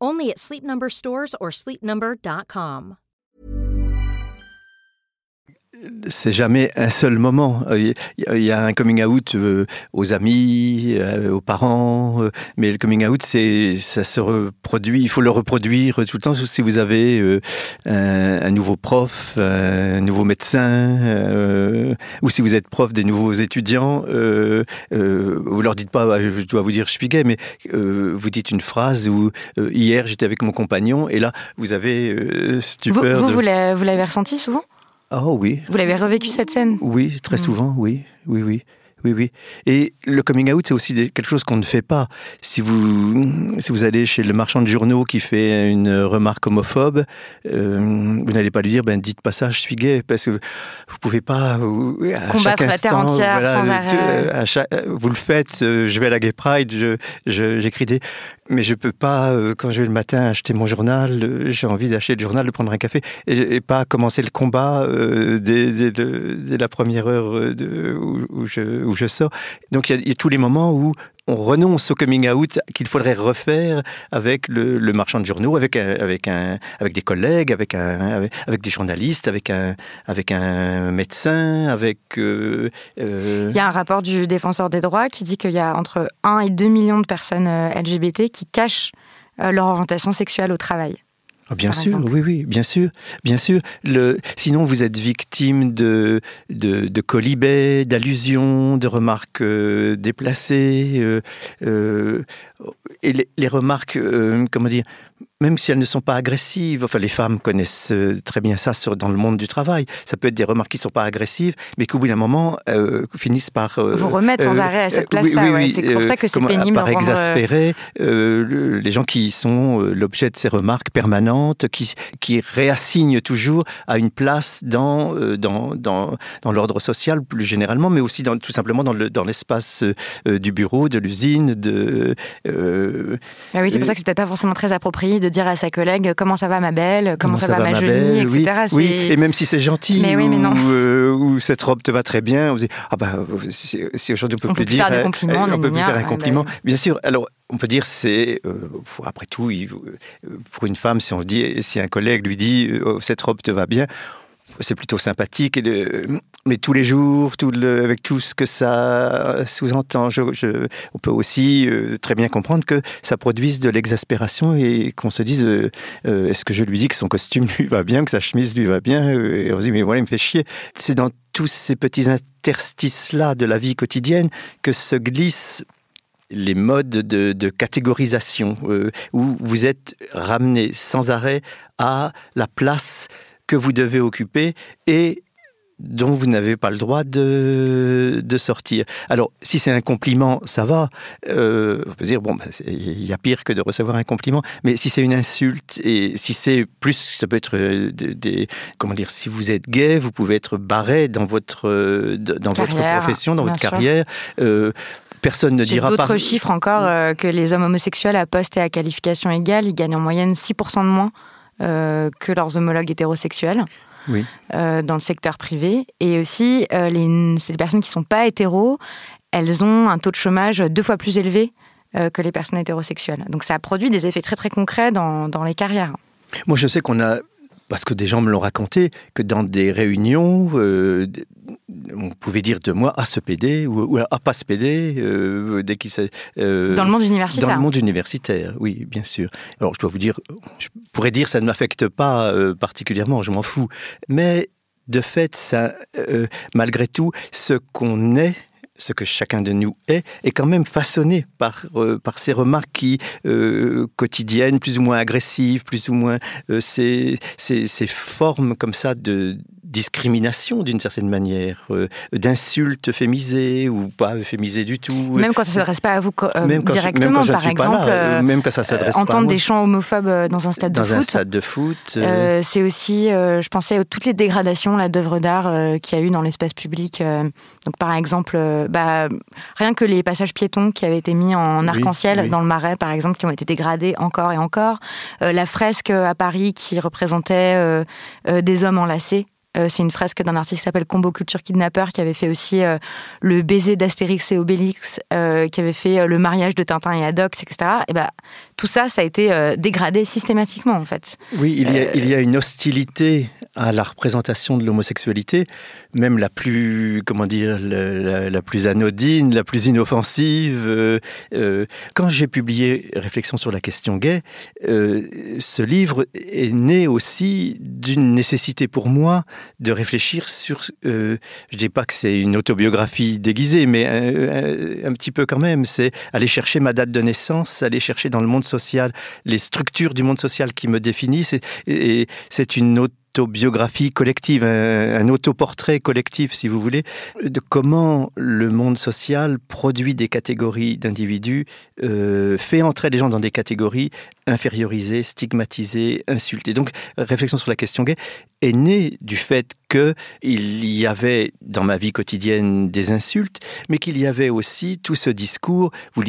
Only at Sleep Number stores or sleepnumber.com. c'est jamais un seul moment. Il y a un coming out euh, aux amis, euh, aux parents, euh, mais le coming out, c'est ça se reproduit. Il faut le reproduire tout le temps. Si vous avez un, nouveau prof, un nouveau médecin, ou si vous êtes prof des nouveaux étudiants, vous leur dites pas, je dois vous dire, je suis gay, mais vous dites une phrase où hier j'étais avec mon compagnon, et là vous avez stupeur. Vous, vous, vous l'avez ressenti souvent? Oh oui. Vous l'avez revécu cette scène Oui, très souvent, oui, oui, oui. Oui, oui. Et le coming out, c'est aussi quelque chose qu'on ne fait pas. Si vous, si vous allez chez le marchand de journaux qui fait une remarque homophobe, euh, vous n'allez pas lui dire, ben, dites pas ça, je suis gay, parce que vous pouvez pas. À Combattre la terre entière sans arrêt. Euh, vous le faites, euh, je vais à la Gay Pride, j'écris je, des. Mais je peux pas, quand je vais le matin acheter mon journal, j'ai envie d'acheter le journal, de prendre un café, et, pas commencer le combat dès, la première heure de, où, je, où je sors. Donc il y, a tous les moments où on renonce au coming out qu'il faudrait refaire avec le, marchand de journaux, avec avec un, avec des collègues, avec un, avec, des journalistes, avec un, avec un médecin, avec. Euh, euh, il y a un rapport du défenseur des droits qui dit qu'il y a entre 1 et 2 millions de personnes euh, LGBT qui cachent leur orientation sexuelle au travail. Ah, bien sûr, oui, oui, bien sûr, bien sûr. Le, sinon, vous êtes victime de, de, de colibets, d'allusions, de remarques euh, déplacées. Euh, euh, et les, les remarques, comment dire, même si elles ne sont pas agressives, enfin les femmes connaissent euh, très bien ça sur, dans le monde du travail, ça peut être des remarques qui ne sont pas agressives, mais qu'au bout d'un moment euh, finissent par... Euh, Vous remettre sans arrêt à cette place-là, oui, c'est pour ça que c'est pénible. Par exaspérer les gens qui sont l'objet de ces remarques permanentes, qui, qui réassignent toujours à une place dans, dans, dans, dans l'ordre social plus généralement, mais aussi dans, tout simplement dans, le, dans l'espace du bureau, de l'usine, de... Ah oui, c'est pour ça que c'est peut-être pas forcément très approprié de dire à sa collègue comment ça va ma belle, comment, ça, va, ma, jolie, etc. Oui, et même si c'est gentil ou, cette robe te va très bien, on dit ah bah si, aujourd'hui on peut, on plus peut dire, faire des compliments, on peut plus faire un compliment. bah Bien sûr. Alors on peut dire c'est après tout pour une femme si on dit si un collègue lui dit oh, cette robe te va bien c'est plutôt sympathique. Mais tous les jours, avec tout ce que ça sous-entend, on peut aussi euh, très bien comprendre que ça produise de l'exaspération et qu'on se dise euh, euh, est-ce que je lui dis que son costume lui va bien, que sa chemise lui va bien Et on se dit mais voilà, il me fait chier. C'est dans tous ces petits interstices-là de la vie quotidienne que se glissent les modes de, catégorisation, où vous êtes ramené sans arrêt à la place que vous devez occuper et dont vous n'avez pas le droit de, de sortir. Alors, si c'est un compliment, ça va. Euh, on peut dire, bon, ben, il y a pire que de recevoir un compliment. Mais si c'est une insulte, et si c'est plus, ça peut être euh, des, Comment dire Si vous êtes gay, vous pouvez être barré dans votre, euh, dans votre profession, dans votre carrière. personne ne dira pas. D'autres chiffres encore que les hommes homosexuels à poste et à qualification égale, ils gagnent en moyenne 6% de moins euh, que leurs homologues hétérosexuels. Euh, dans le secteur privé. Et aussi, euh, les, les personnes qui ne sont pas hétéros, elles ont un taux de chômage deux fois plus élevé que les personnes hétérosexuelles. Donc ça a produit des effets très très concrets dans, dans les carrières. Moi, je sais qu'on a parce que des gens me l'ont raconté, que dans des réunions, euh, on pouvait dire de moi à ce PD ou, à pas ce PD euh, dès qu'il euh, dans le monde universitaire. Dans le monde universitaire, oui, bien sûr. Alors je dois vous dire, je pourrais dire ça ne m'affecte pas particulièrement, je m'en fous. Mais de fait, ça, malgré tout, ce qu'on est ce que chacun de nous est, est quand même façonné par, euh, par ces remarques qui, euh, quotidiennes, plus ou moins agressives, plus ou moins euh, ces, ces, ces, formes comme ça de, discrimination d'une certaine manière, euh, d'insultes fémisées ou pas fémisées du tout. Même quand ça ne s'adresse pas à vous directement, par exemple. Euh, même quand ça s'adresse entendre des chants homophobes dans un stade de foot. Dans un stade de foot. c'est aussi, je pensais à toutes les dégradations d'œuvres d'art qu'il y a eu dans l'espace public. donc par exemple, bah, rien que les passages piétons qui avaient été mis en arc-en-ciel dans le Marais, par exemple, qui ont été dégradés encore et encore. la fresque à Paris qui représentait des hommes enlacés euh, c'est une fresque d'un artiste qui s'appelle Combo Culture Kidnapper qui avait fait aussi euh, le baiser d'Astérix et Obélix, euh, qui avait fait le mariage de Tintin et Adox, etc. Et ben tout ça, ça a été dégradé systématiquement en fait. Oui, il y, a, il y a une hostilité à la représentation de l'homosexualité, même la plus, comment dire, la, plus anodine, la plus inoffensive. quand j'ai publié Réflexion sur la question gay, ce livre est né aussi d'une nécessité pour moi de réfléchir sur. Euh, je dis pas que c'est une autobiographie déguisée, mais un, petit peu quand même. C'est aller chercher ma date de naissance, aller chercher dans le monde social les structures du monde social qui me définissent. et c'est une autobiographie collective, un, autoportrait collectif, si vous voulez, de comment le monde social produit des catégories d'individus, euh, fait entrer les gens dans des catégories infériorisées, stigmatisées, insultées. Donc, réflexion sur la question gay est née du fait que il y avait dans ma vie quotidienne des insultes, mais qu'il y avait aussi tout ce discours. Vous,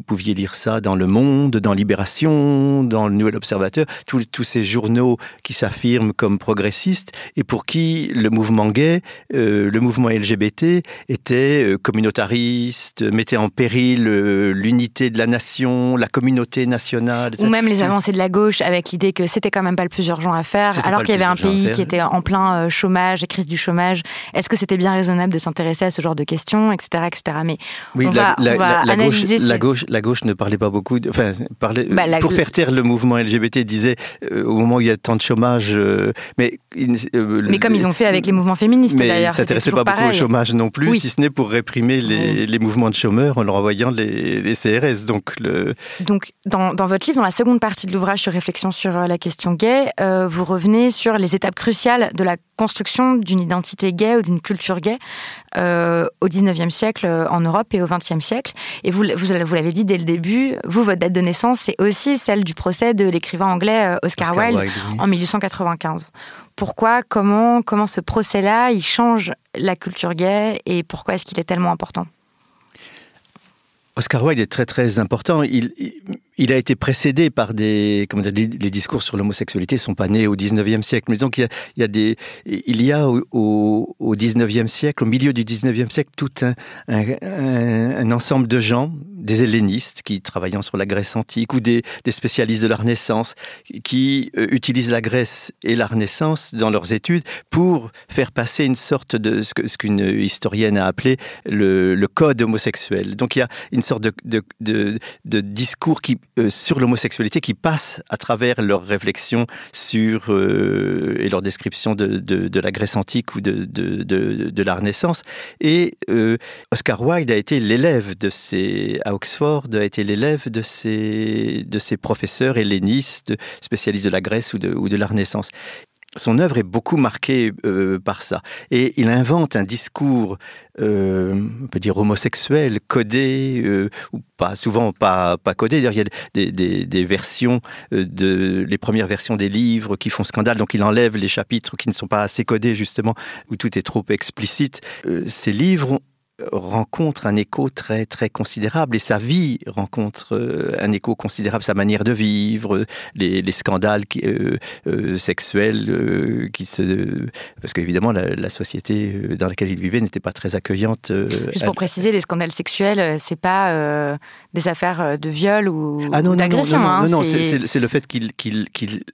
pouviez lire ça dans Le Monde, dans Libération, dans Le Nouvel Observateur, tous ces journaux qui s'affirment comme progressistes et pour qui le mouvement gay, euh, le mouvement LGBT était euh, communautariste, mettait en péril euh, l'unité de la nation, la communauté nationale. Ou même les avancées de la gauche avec l'idée que c'était quand même pas le plus urgent à faire, alors qu'il y avait un pays qui était en plein chômage et crise du chômage. Est-ce que c'était bien raisonnable de s'intéresser à ce genre de questions, etc., etc. Mais oui, on, va, analyser. Gauche, la gauche, la gauche ne parlait pas beaucoup. enfin, parlait, bah, pour faire taire le mouvement LGBT, disait au moment où il y a tant de chômage, mais, euh, mais comme ils ont fait avec les mouvements féministes d'ailleurs. Ils ne s'intéressaient pas beaucoup au chômage non plus, si ce n'est pour réprimer les, les, mouvements de chômeurs en leur envoyant les, les CRS. Donc, le... donc dans, dans, votre livre, dans la seconde partie de l'ouvrage sur réflexion sur euh, la question gay, euh, vous revenez sur les étapes cruciales de la construction d'une identité gay ou d'une culture gay euh, au 19e siècle en Europe et au 20e siècle. Et vous, vous, vous l'avez dit dès le début, vous, votre date de naissance, c'est aussi celle du procès de l'écrivain anglais Oscar, Wilde, en 1895. Pourquoi, comment, comment ce procès-là, il change la culture gay et pourquoi est-ce qu'il est tellement important? Oscar Wilde est très très important. Il, il a été précédé par des, comment dire, les discours sur l'homosexualité sont pas nés au 19e siècle. Mais disons il y a des, il y a au, au 19e siècle, au milieu du 19e siècle, tout un, un, un, ensemble de gens, des hellénistes qui travaillant sur la Grèce antique ou des, des spécialistes de la Renaissance qui euh, utilisent la Grèce et la Renaissance dans leurs études pour faire passer une sorte de ce qu'une ce historienne a appelé le, le, code homosexuel. Donc il y a une sorte de, de, de, de discours qui euh, sur l'homosexualité qui passent à travers leurs réflexions sur euh, et leur description de, de, de, la Grèce antique ou de, de, la Renaissance. Et euh, Oscar Wilde a été l'élève de ces à Oxford a été l'élève de ces de ces professeurs hellénistes spécialistes de la Grèce ou de, ou de la Renaissance son œuvre est beaucoup marquée euh, par ça. Et il invente un discours, euh, on peut dire homosexuel, codé, euh, ou pas souvent pas, codé. D'ailleurs, il y a des, des, versions, de, les premières versions des livres qui font scandale, donc il enlève les chapitres qui ne sont pas assez codés, justement, où tout est trop explicite. Ces livres rencontre un écho très très considérable et sa vie rencontre euh, un écho considérable sa manière de vivre les, les scandales qui, euh, euh, sexuels euh, qui se parce qu'évidemment la, la société dans laquelle il vivait n'était pas très accueillante juste pour à... préciser les scandales sexuels c'est pas des affaires de viol ou, ah non, ou d'agression non, non, hein, non, c'est le fait qu'il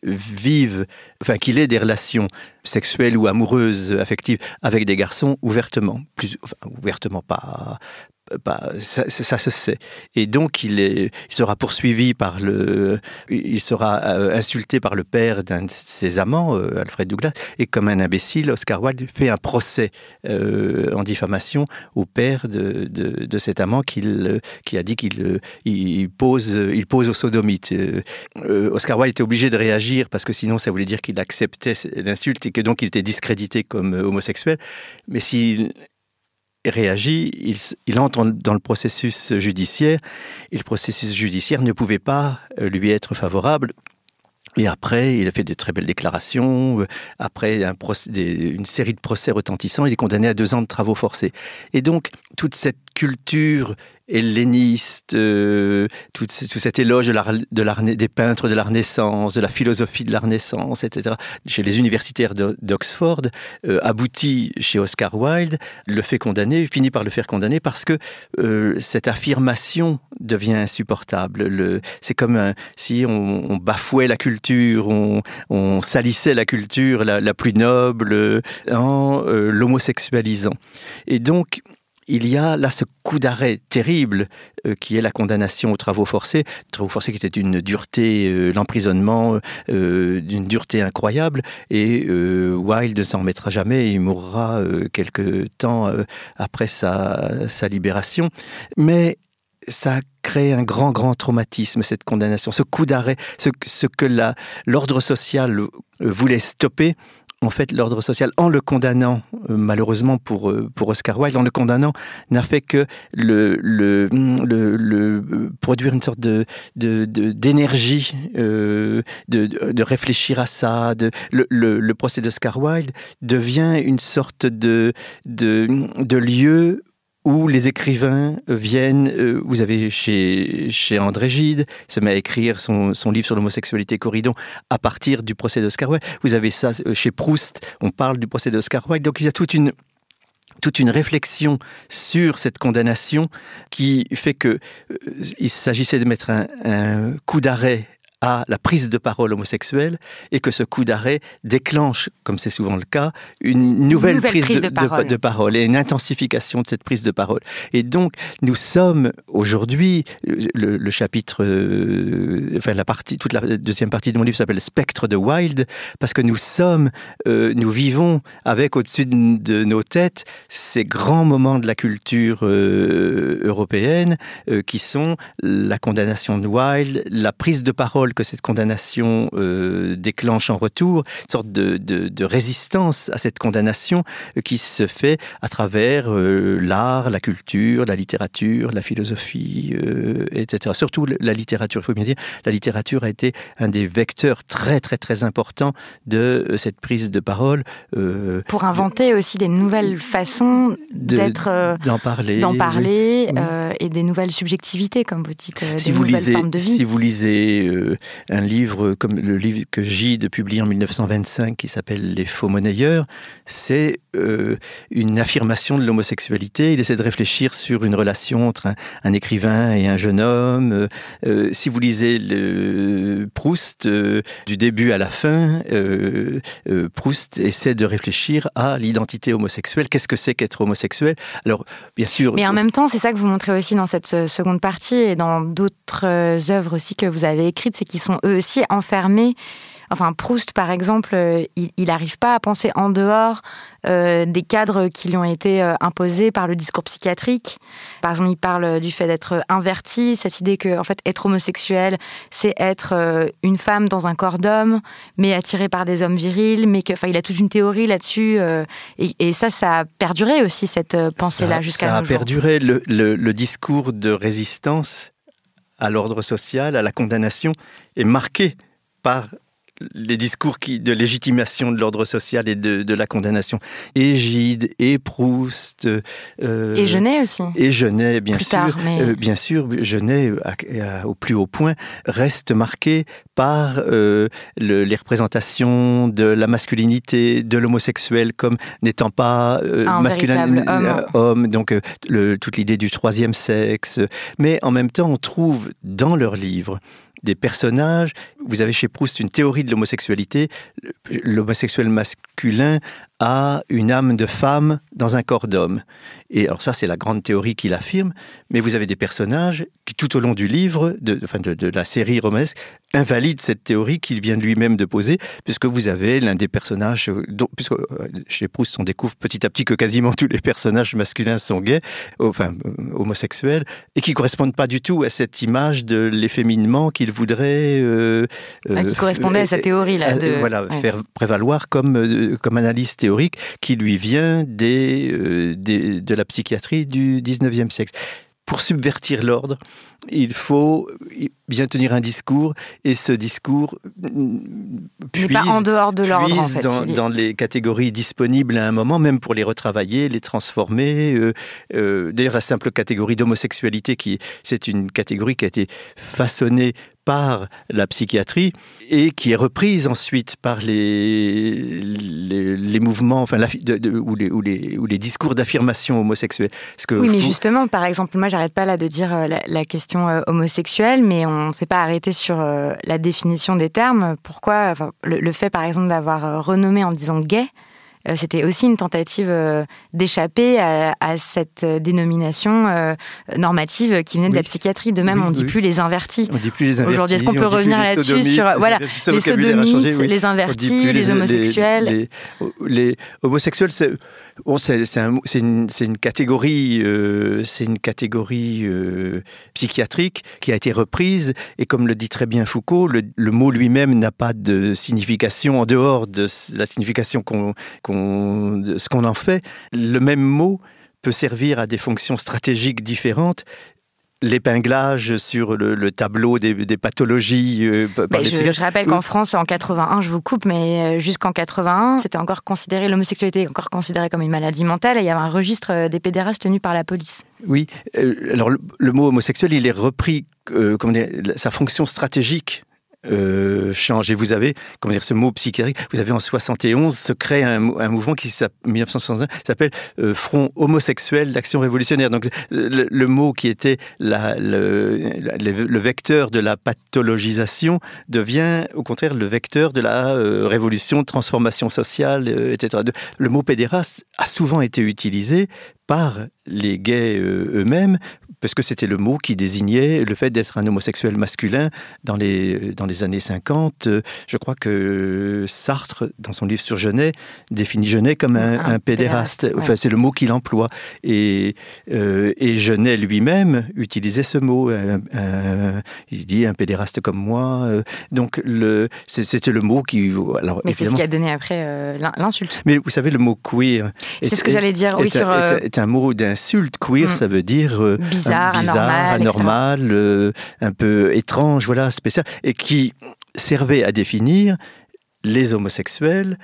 vive enfin qu'il ait des relations sexuelles ou amoureuses affectives avec des garçons ouvertement plus enfin, ouvertement pas bah, ça, ça se sait. Et donc il, sera poursuivi par le il sera euh, insulté par le père d'un de ses amants euh, Alfred Douglas. Et comme un imbécile Oscar Wilde fait un procès euh, en diffamation au père de, de, cet amant qui a dit qu'il il pose il pose au sodomite. Oscar Wilde était obligé de réagir parce que sinon ça voulait dire qu'il acceptait l'insulte et que donc il était discrédité comme homosexuel. Mais s'il réagit, il, entre dans le processus judiciaire et le processus judiciaire ne pouvait pas euh, lui être favorable. Et après, il a fait de très belles déclarations. Après procès, des, une série de procès retentissants, il est condamné à deux ans de travaux forcés. Et donc, toute cette culture helléniste, euh, tout, cet éloge de la, de la, des peintres de la Renaissance, de la philosophie de la Renaissance, etc., chez les universitaires d'Oxford, euh, aboutit chez Oscar Wilde, le fait condamner, finit par le faire condamner parce que euh, cette affirmation devient insupportable. C'est comme si on, bafouait la culture, on, salissait la culture la, la plus noble en l'homosexualisant. Et donc, il y a là ce coup d'arrêt terrible euh, qui est la condamnation aux travaux forcés, travaux forcés qui était une dureté, euh, l'emprisonnement euh, d'une dureté incroyable. Et Wilde ne s'en remettra jamais, il mourra quelque temps après sa, sa libération. Mais ça crée un grand grand traumatisme cette condamnation. Ce coup d'arrêt ce, ce que l'ordre social voulait stopper en fait l'ordre social en le condamnant euh, malheureusement pour euh, pour Oscar Wilde en le condamnant n'a fait que le, le, le, produire une sorte de d'énergie de, de, de, de réfléchir à ça le, procès d'Oscar Wilde devient une sorte de lieu où les écrivains viennent euh, vous avez chez, André Gide se met à écrire son, son livre sur l'homosexualité corridon à partir du procès d'Oscar Wilde. Vous avez ça euh, chez Proust on parle du procès d'Oscar Wilde. Donc il y a toute une toute une réflexion sur cette condamnation qui fait que euh, il s'agissait de mettre un coup d'arrêt à la prise de parole homosexuelle et que ce coup d'arrêt déclenche, comme c'est souvent le cas, une nouvelle, nouvelle prise, prise de, de, parole. De, de parole et une intensification de cette prise de parole. Et donc, nous sommes aujourd'hui, le, le chapitre, euh, enfin la partie, toute la deuxième partie de mon livre s'appelle Spectre de Wild, parce que nous sommes, euh, nous vivons avec au-dessus de, nos têtes ces grands moments de la culture euh, européenne qui sont la condamnation de Wild, la prise de parole que cette condamnation euh, déclenche en retour, une sorte de, de, résistance à cette condamnation euh, qui se fait à travers euh, l'art, la culture, la littérature, la philosophie, etc. Surtout la littérature, il faut bien dire, la littérature a été un des vecteurs très très très importants de cette prise de parole. Pour inventer aussi des nouvelles façons d'être, d'en parler, d'en parler et des nouvelles subjectivités, comme vous dites, si des vous nouvelles lisez, formes de vie. Si vous lisez un livre comme le livre que Gide publie en 1925 qui s'appelle Les faux monnayeurs, c'est euh, une affirmation de l'homosexualité. Il essaie de réfléchir sur une relation entre un, écrivain et un jeune homme. Euh, euh, si vous lisez le Proust, du début à la fin, Proust essaie de réfléchir à l'identité homosexuelle. Qu'est-ce que c'est qu'être homosexuel? Alors, bien sûr. Mais en même temps, c'est ça que vous montrez aussi dans cette seconde partie et dans d'autres œuvres aussi que vous avez écrites, c'est qu'ils sont eux aussi enfermés Enfin, Proust, par exemple, euh, il n'arrive pas à penser en dehors euh, des cadres qui lui ont été euh, imposés par le discours psychiatrique. Par exemple, il parle du fait d'être inverti, cette idée que, en fait, être homosexuel, c'est être une femme dans un corps d'homme, mais attiré par des hommes virils, mais que, enfin, il a toute une théorie là-dessus. Et, ça, ça a perduré aussi cette pensée-là jusqu'à Ça a perduré le discours de résistance à l'ordre social, à la condamnation, est marqué par les discours qui, de légitimation de l'ordre social et de, la condamnation. Et Gide, et Proust. Euh, et Genet aussi. Et Genet, bien sûr. Euh, bien sûr, Genet, au plus haut point, reste marqué par euh, les représentations de la masculinité, de l'homosexuel comme n'étant pas masculin, homme. homme. donc toute l'idée du troisième sexe. Mais en même temps, on trouve dans leurs livres des personnages. Vous avez chez Proust une théorie de l'homosexualité. L'homosexuel masculin a une âme de femme dans un corps d'homme. Et alors ça, c'est la grande théorie qu'il affirme. Mais vous avez des personnages qui, tout au long du livre, de, enfin de, la série romanesque, invalident cette théorie qu'il vient lui-même de poser, puisque vous avez l'un des personnages, dont, puisque euh, chez Proust, on découvre petit à petit que quasiment tous les personnages masculins sont gays, enfin euh, homosexuels, et qui correspondent pas du tout à cette image de l'efféminement qu'il voudrait... Euh, ah, qui correspondait à sa théorie là. De... voilà, faire prévaloir comme, comme analyse théorique qui lui vient des, euh, de la psychiatrie du 19e siècle. Pour subvertir l'ordre, il faut bien tenir un discours et ce discours puise, pas en dehors de l'ordre en fait, dans, les catégories disponibles à un moment, même pour les retravailler, les transformer. Euh, euh, d'ailleurs, la simple catégorie d'homosexualité, qui c'est une catégorie qui a été façonnée par la psychiatrie et qui est reprise ensuite par les, les, mouvements enfin, ou, les, ou, les, ou, les, discours d'affirmation homosexuelle. Que oui, mais justement, par exemple, moi, j'arrête pas là de dire euh, la, question euh, homosexuelle, mais on ne s'est pas arrêté sur euh, la définition des termes. Pourquoi enfin, le, fait, par exemple, d'avoir renommé en disant gay, c'était aussi une tentative euh, d'échapper à, cette dénomination euh, normative qui venait de la psychiatrie. De même, on ne dit plus les invertis. On dit plus les invertis. Aujourd'hui, est-ce qu'on peut revenir là-dessus sur voilà, les sodomites, les invertis, les, homosexuels les, homosexuels, c'est une, une, catégorie, c'est une catégorie psychiatrique qui a été reprise et comme le dit très bien Foucault, le, mot lui-même n'a pas de signification en dehors de la signification qu'on ce qu'on en fait. Le même mot peut servir à des fonctions stratégiques différentes l'épinglage sur le, tableau des, pathologies euh, par je, rappelle qu'en France, en 81, je vous coupe, mais euh, jusqu'en 81, c'était encore considéré, l'homosexualité encore considérée comme une maladie mentale et il y avait un registre euh, des pédérastes tenu par la police. Oui, alors le, mot homosexuel, il est repris, comme sa fonction stratégique euh, change. Et vous avez, comment dire, ce mot psychiatrique, vous avez en 71 se crée un, mouvement qui s'appelle euh, Front homosexuel d'action révolutionnaire. Donc le, mot qui était le, vecteur de la pathologisation devient au contraire le vecteur de la euh, révolution, transformation sociale, etc. Le mot pédéraste a souvent été utilisé par les gays eux-mêmes parce que c'était le mot qui désignait le fait d'être un homosexuel masculin dans les, dans les années 50. Je crois que Sartre, dans son livre sur Genet, définit Genet comme un, pédéraste. Enfin, c'est le mot qu'il emploie. Et, euh, et Genet lui-même utilisait ce mot. il dit un pédéraste comme moi. Donc, c'était le mot qui. Alors, Mais c'est ce qui a donné après euh, l'insulte. Mais vous savez, le mot queer. C'est ce que j'allais dire, oui, sur. Euh, est, un mot d'insulte. Queer, mm. ça veut dire. Euh, bizarre, bizarre, anormal, un peu étrange, voilà, spécial. Et qui servait à définir les homosexuels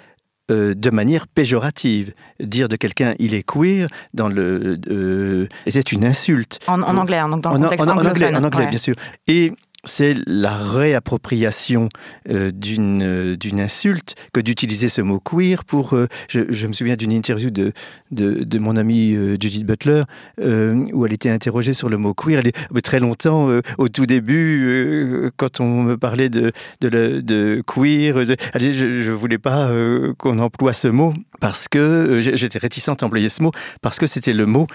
de manière péjorative. Dire de quelqu'un il est queer dans le était une insulte. En, anglais, hein, donc dans le contexte en, anglais, en anglais, bien sûr. Et c'est la réappropriation euh, euh, d'une insulte que d'utiliser ce mot queer pour... Euh, je, me souviens d'une interview de, de, mon amie Judith Butler où elle était interrogée sur le mot queer. Elle est, très longtemps, au tout début, quand on me parlait de, de, de queer, elle je ne voulais pas qu'on emploie ce mot parce que j'étais réticente à employer ce mot parce que c'était le mot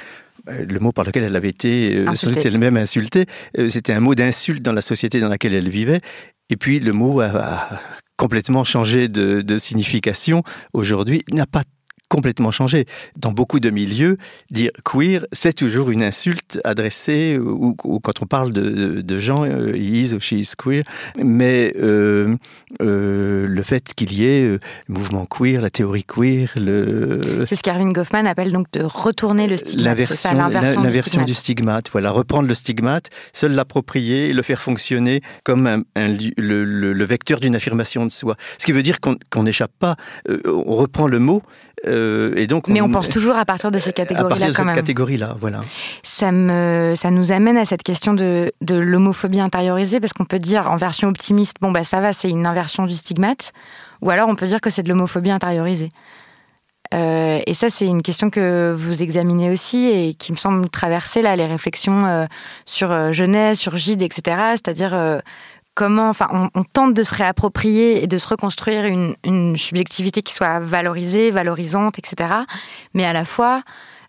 le mot par lequel elle avait été euh, elle-même insultée. Euh, c'était un mot d'insulte dans la société dans laquelle elle vivait. Et puis le mot a, complètement changé de, de signification. Aujourd'hui, n'a pas complètement changé. Dans beaucoup de milieux, dire queer, c'est toujours une insulte adressée, ou, quand on parle de, gens, euh, he is ou she is queer, mais euh, euh, le fait qu'il y ait le mouvement queer, la théorie queer, le... C'est ce qu'Arvin Goffman appelle donc de retourner le stigmate. L'inversion du, stigmate. Voilà, reprendre le stigmate, se l'approprier et le faire fonctionner comme un, le, vecteur d'une affirmation de soi. Ce qui veut dire qu'on n'échappe pas, on reprend le mot, euh, et donc, Mais on, pense toujours à partir de ces <laughs> catégories-là. À partir de cette catégorie-là, voilà. Ça, me, ça nous amène à cette question de, de l'homophobie intériorisée, parce qu'on peut dire en version optimiste, bon, bah ça va, c'est une inversion du stigmate, ou alors on peut dire que c'est de l'homophobie intériorisée. Euh, et ça, c'est une question que vous examinez aussi et qui me semble traverser là les réflexions euh, sur Genève, sur Gide, etc. C'est-à-dire comment, enfin, on, tente de se réapproprier et de se reconstruire une, subjectivité qui soit valorisée, valorisante, etc. Mais à la fois,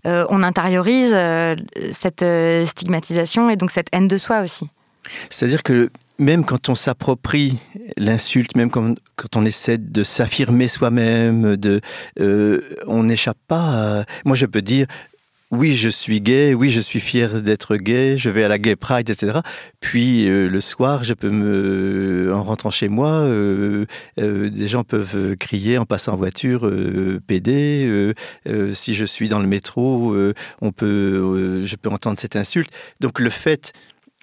euh, on intériorise euh, cette euh, stigmatisation et donc cette haine de soi aussi. C'est-à-dire que même quand on s'approprie l'insulte, même quand, on essaie de s'affirmer soi-même, on n'échappe pas. Moi, je peux dire, oui, je suis gay, oui, je suis fier d'être gay, je vais à la gay pride, etc. Puis euh, le soir, je peux me, en rentrant chez moi, euh, euh, des gens peuvent crier en passant en voiture, PD. si je suis dans le métro, on peut, je peux entendre cette insulte. Donc le fait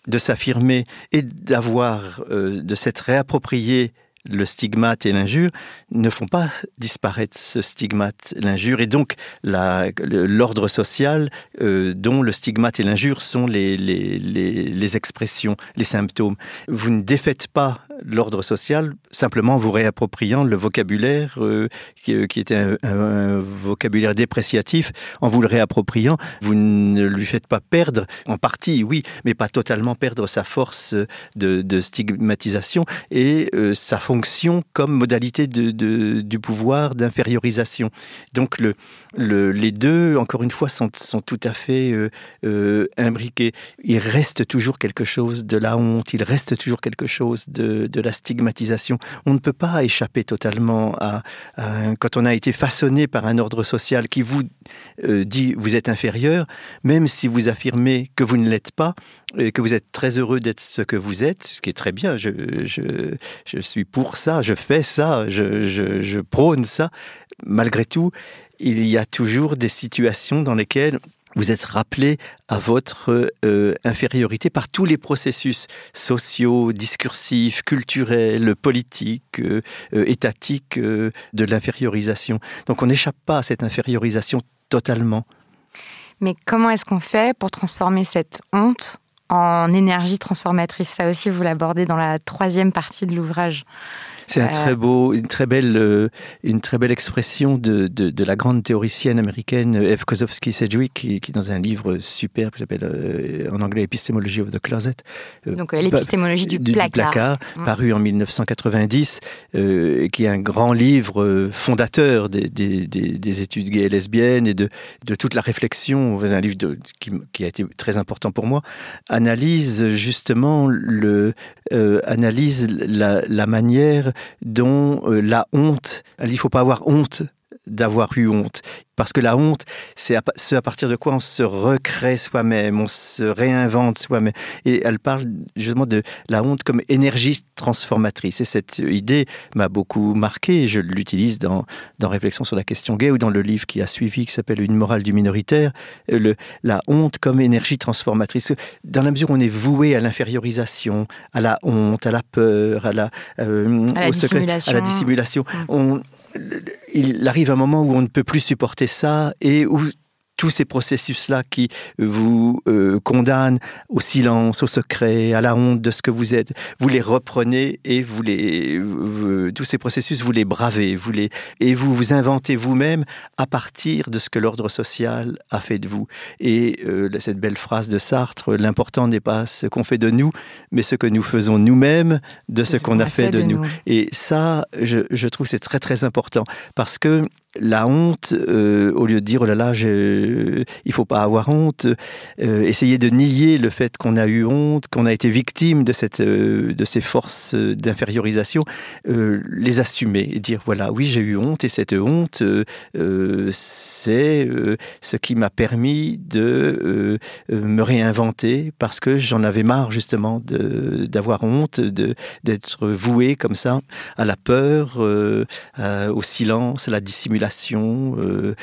de s'affirmer et d'avoir, de s'être réapproprié le stigmate et l'injure ne font pas disparaître ce stigmate, l'injure, et donc l'ordre social euh, dont le stigmate et l'injure sont les, les, les, expressions, les symptômes. Vous ne défaites pas l'ordre social simplement en vous réappropriant le vocabulaire euh, qui, euh, qui, était un, vocabulaire dépréciatif, en vous le réappropriant, vous ne lui faites pas perdre, en partie oui, mais pas totalement perdre sa force de, stigmatisation et sa force fonction comme modalité de, du pouvoir d'infériorisation. Donc le, le, les deux, encore une fois, sont, sont tout à fait euh, euh, imbriqués. Il reste toujours quelque chose de la honte, il reste toujours quelque chose de, de la stigmatisation. On ne peut pas échapper totalement à, quand on a été façonné par un ordre social qui vous euh, dit vous êtes inférieur, même si vous affirmez que vous ne l'êtes pas, et que vous êtes très heureux d'être ce que vous êtes, ce qui est très bien. Je, je, je suis pour ça, je fais ça, je, prône ça. Malgré tout, il y a toujours des situations dans lesquelles vous êtes rappelé à votre euh, infériorité par tous les processus sociaux, discursifs, culturels, politiques, euh, euh, étatiques de l'infériorisation. Donc on n'échappe pas à cette infériorisation totalement. Mais comment est-ce qu'on fait pour transformer cette honte en énergie transformatrice? Ça aussi, vous l'abordez dans la troisième partie de l'ouvrage. C'est un très beau, une très belle, une très belle expression de, de, la grande théoricienne américaine Eve Kozowski Sedgwick, qui, qui, dans un livre superbe qui s'appelle en anglais Epistemology of the Closet. Donc l'épistémologie du, du, placard, mm. paru en 1990, qui est un grand livre fondateur des, des, des, études gays et lesbiennes et de, de toute la réflexion. Un livre de, qui, qui, a été très important pour moi, analyse justement le, euh, analyse la, manière dont euh, la honte, il faut pas avoir honte d'avoir eu honte. Parce que la honte, c'est à, ce à partir de quoi on se recrée soi-même, on se réinvente soi-même. Et elle parle justement de la honte comme énergie transformatrice. Et cette idée m'a beaucoup marqué. Je l'utilise dans, dans Réflexion sur la question gay ou dans le livre qui a suivi, qui s'appelle Une morale du minoritaire. Le, la honte comme énergie transformatrice. Dans la mesure où on est voué à l'infériorisation, à la honte, à la peur, à la, euh, à la au secret, à la dissimulation, mmh. on, il arrive un moment où on ne peut plus supporter ça et où tous ces processus-là qui vous euh, condamnent au silence, au secret, à la honte de ce que vous êtes, vous les reprenez et vous les, tous ces processus, vous les bravez, vous les, et vous vous inventez vous-même à partir de ce que l'ordre social a fait de vous. Et euh, cette belle phrase de Sartre, l'important n'est pas ce qu'on fait de nous, mais ce que nous faisons nous-mêmes de ce qu'on a fait, de, nous. Et ça, je, je trouve c'est très très important parce que la honte, euh, au lieu de dire oh là là, je, il faut pas avoir honte, euh, essayer de nier le fait qu'on a eu honte, qu'on a été victime de cette, euh, de ces forces d'infériorisation, les assumer et dire voilà, oui j'ai eu honte et cette honte, c'est ce qui m'a permis de me réinventer parce que j'en avais marre justement d'avoir honte, d'être voué comme ça à la peur, au silence, à la dissimulation euh,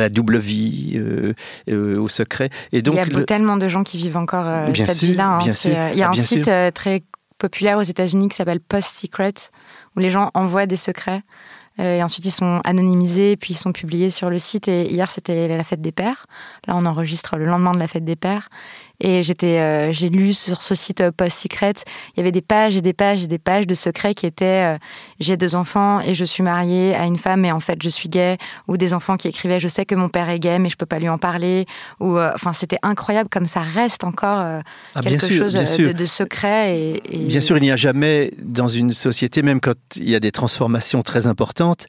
la double vie, euh, euh, au secret. Et donc, il y a tellement de gens qui vivent encore cette vie-là. Hein. Il y a un site très populaire aux États-Unis qui s'appelle Post Secret, où les gens envoient des secrets. Et ensuite, ils sont anonymisés, puis ils sont publiés sur le site. Et hier, c'était la fête des pères. Là, on enregistre le lendemain de la fête des pères. Et j'étais, euh, j'ai lu sur ce site euh, Post Secret, il y avait des pages et des pages et des pages de secrets qui étaient euh, j'ai deux enfants et je suis mariée à une femme et en fait je suis gay, ou des enfants qui écrivaient je sais que mon père est gay mais je peux pas lui en parler, ou enfin c'était incroyable comme ça reste encore ah, quelque chose de, secret. Et, et... Bien sûr, il n'y a jamais dans une société, même quand il y a des transformations très importantes,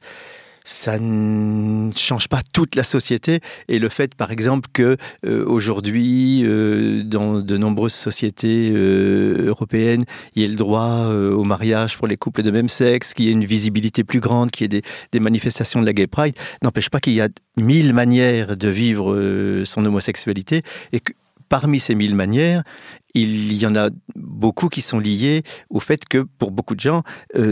ça ne change pas toute la société. Et le fait, par exemple, que euh, aujourd'hui, euh, dans de nombreuses sociétés euh, européennes, il y ait le droit au mariage pour les couples de même sexe, qu'il y ait une visibilité plus grande, qu'il y ait des, manifestations de la Gay Pride, n'empêche pas qu'il y a mille manières de vivre son homosexualité et que parmi ces mille manières, il y en a beaucoup qui sont liées au fait que pour beaucoup de gens,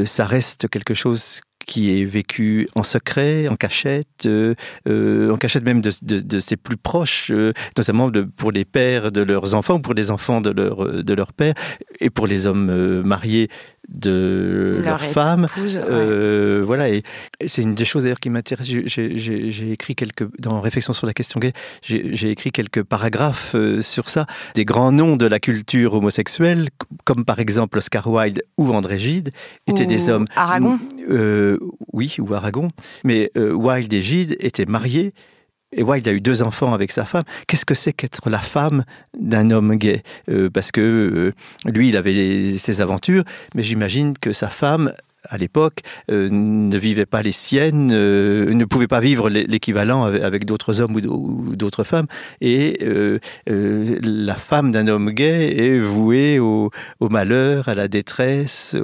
ça reste quelque chose qui est vécu en secret, en cachette, euh, euh, en cachette même de, ses plus proches, euh, notamment pour les pères de leurs enfants, pour les enfants de de leur père, et pour les hommes mariés de leur, femme. Euh, voilà, et, c'est une des choses d'ailleurs qui m'intéresse. J'ai écrit quelques, dans Réflexion sur la question gay, j'ai écrit quelques paragraphes sur ça, des grands noms de la culture homosexuelle, comme par exemple Oscar Wilde ou André Gide, étaient des hommes. Aragon oui, ou Aragon. Mais euh, Wilde et Gide étaient mariés. Et Wilde a eu deux enfants avec sa femme. Qu'est-ce que c'est qu'être la femme d'un homme gay? Euh, Parce que euh, lui, il avait ses aventures, mais j'imagine que sa femme à l'époque, euh, ne vivaient pas les siennes, euh, ne pouvaient pas vivre l'équivalent avec, d'autres hommes ou d'autres femmes. Et euh, la femme d'un homme gay est vouée au, malheur, à la détresse,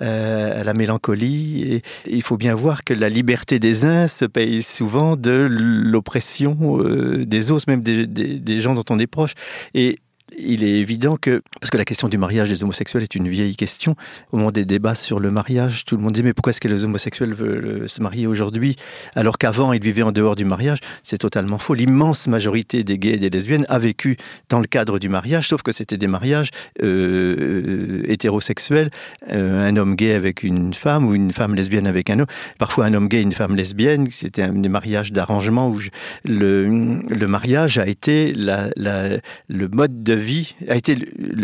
à la mélancolie. Il faut bien voir que la liberté des uns se paye souvent de l'oppression des autres, même des, des gens dont on est proche. Et il est évident que, parce que la question du mariage des homosexuels est une vieille question, au moment des débats sur le mariage, tout le monde dit mais pourquoi est-ce que les homosexuels veulent se marier aujourd'hui alors qu'avant ils vivaient en dehors du mariage? C'est totalement faux. L'immense majorité des gays et des lesbiennes a vécu dans le cadre du mariage, sauf que c'était des mariages euh, hétérosexuels, euh, un homme gay avec une femme ou une femme lesbienne avec un homme. Parfois un homme gay et une femme lesbienne, c'était des mariages d'arrangement où le, mariage a été le mode de vie, a été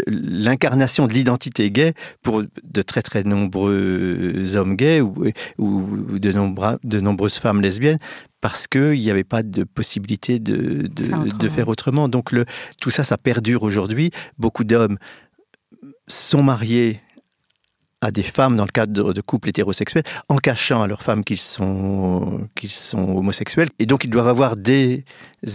l'incarnation de l'identité gay pour de très très nombreux hommes gays ou, ou de, de nombreuses femmes lesbiennes parce qu'il n'y avait pas de possibilité de, de, de faire autrement. Donc le, tout ça, ça perdure aujourd'hui. Beaucoup d'hommes sont mariés à des femmes dans le cadre de, couples hétérosexuels en cachant à leurs femmes qu'ils sont, qu'ils sont homosexuels. Et donc ils doivent avoir des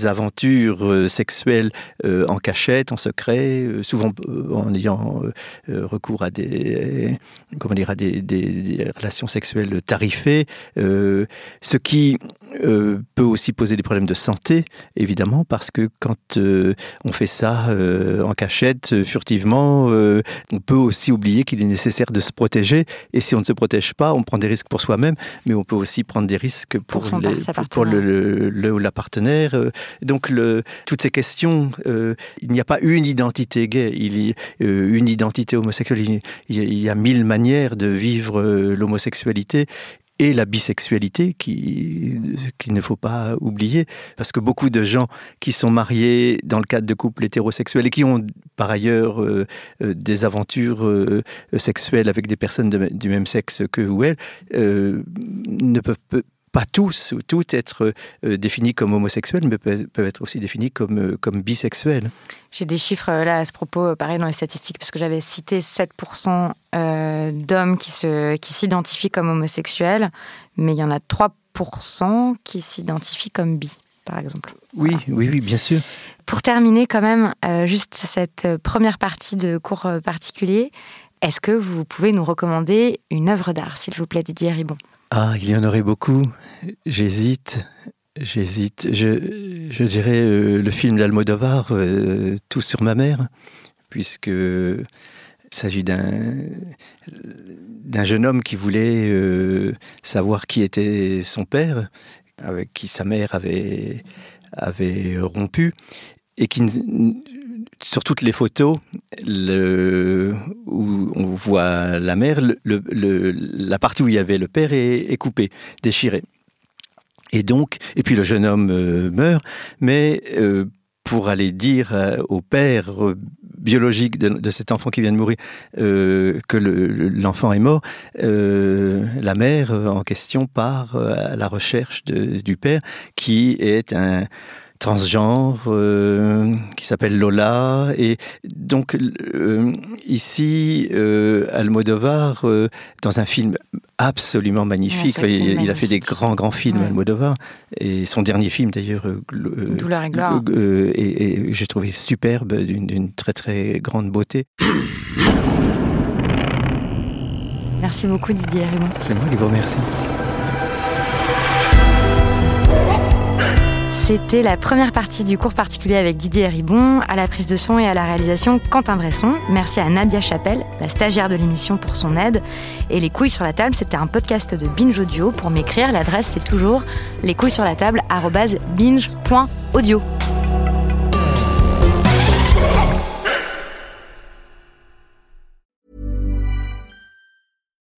aventures euh, sexuelles euh, en cachette, en secret, euh, souvent en ayant recours à des, comment dire, à des, des relations sexuelles tarifées, ce qui euh, peut aussi poser des problèmes de santé, évidemment, parce que quand euh, on fait ça en cachette, furtivement, on peut aussi oublier qu'il est nécessaire de se protéger. Et si on ne se protège pas, on prend des risques pour soi-même, mais on peut aussi prendre des risques pour, pour, le, ou la partenaire. Donc, toutes ces questions, il n'y a pas une identité gay, il y a une identité homosexuelle. il y a mille manières de vivre l'homosexualité et la bisexualité qu'il ne faut pas oublier, parce que beaucoup de gens qui sont mariés dans le cadre de couples hétérosexuels et qui ont par ailleurs euh, euh, des aventures euh, sexuelles avec des personnes du même sexe que ou elles, ne peuvent pas tous ou toutes être euh, définis comme homosexuels, mais peuvent, être aussi définis comme, euh, comme bisexuels. J'ai des chiffres euh, là à ce propos, pareil dans les statistiques, parce que j'avais cité 7% d'hommes qui s'identifient qui comme homosexuels, mais il y en a 3% qui s'identifient comme bi, par exemple. Oui, oui, oui, bien sûr. Pour terminer quand même, juste cette première partie de cours particulier, est-ce que vous pouvez nous recommander une œuvre d'art, s'il vous plaît, Didier Ribon? Ah, il y en aurait beaucoup. J'hésite. J'hésite. Je, dirais euh, le film d'Almodovar, euh, Tout sur ma mère, puisque il s'agit d'un d'un jeune homme qui voulait euh, savoir qui était son père, avec qui sa mère avait avait rompu, et qui sur toutes les photos où on voit la mère, la partie où il y avait le père est, coupée, déchirée. Et donc, et puis le jeune homme euh, meurt, mais euh, pour aller dire euh, au père biologique de, cet enfant qui vient de mourir que l'enfant est mort, la mère en question part à la recherche du père qui est un transgenre euh, qui s'appelle Lola. Et donc euh, ici, euh, Almodovar, dans un film absolument magnifique, il, a fait des grands, grands films, Almodovar, et son dernier film d'ailleurs, Douleur et gloire, et, j'ai trouvé superbe, d'une très très grande beauté. Merci beaucoup Didier C'est moi qui vous remercie. C'était la première partie du cours particulier avec Didier Ribon, à la prise de son et à la réalisation Quentin Bresson. Merci à Nadia Chapelle, la stagiaire de l'émission, pour son aide. Et Les couilles sur la table, c'était un podcast de Binge Audio. Pour m'écrire, l'adresse c'est toujours les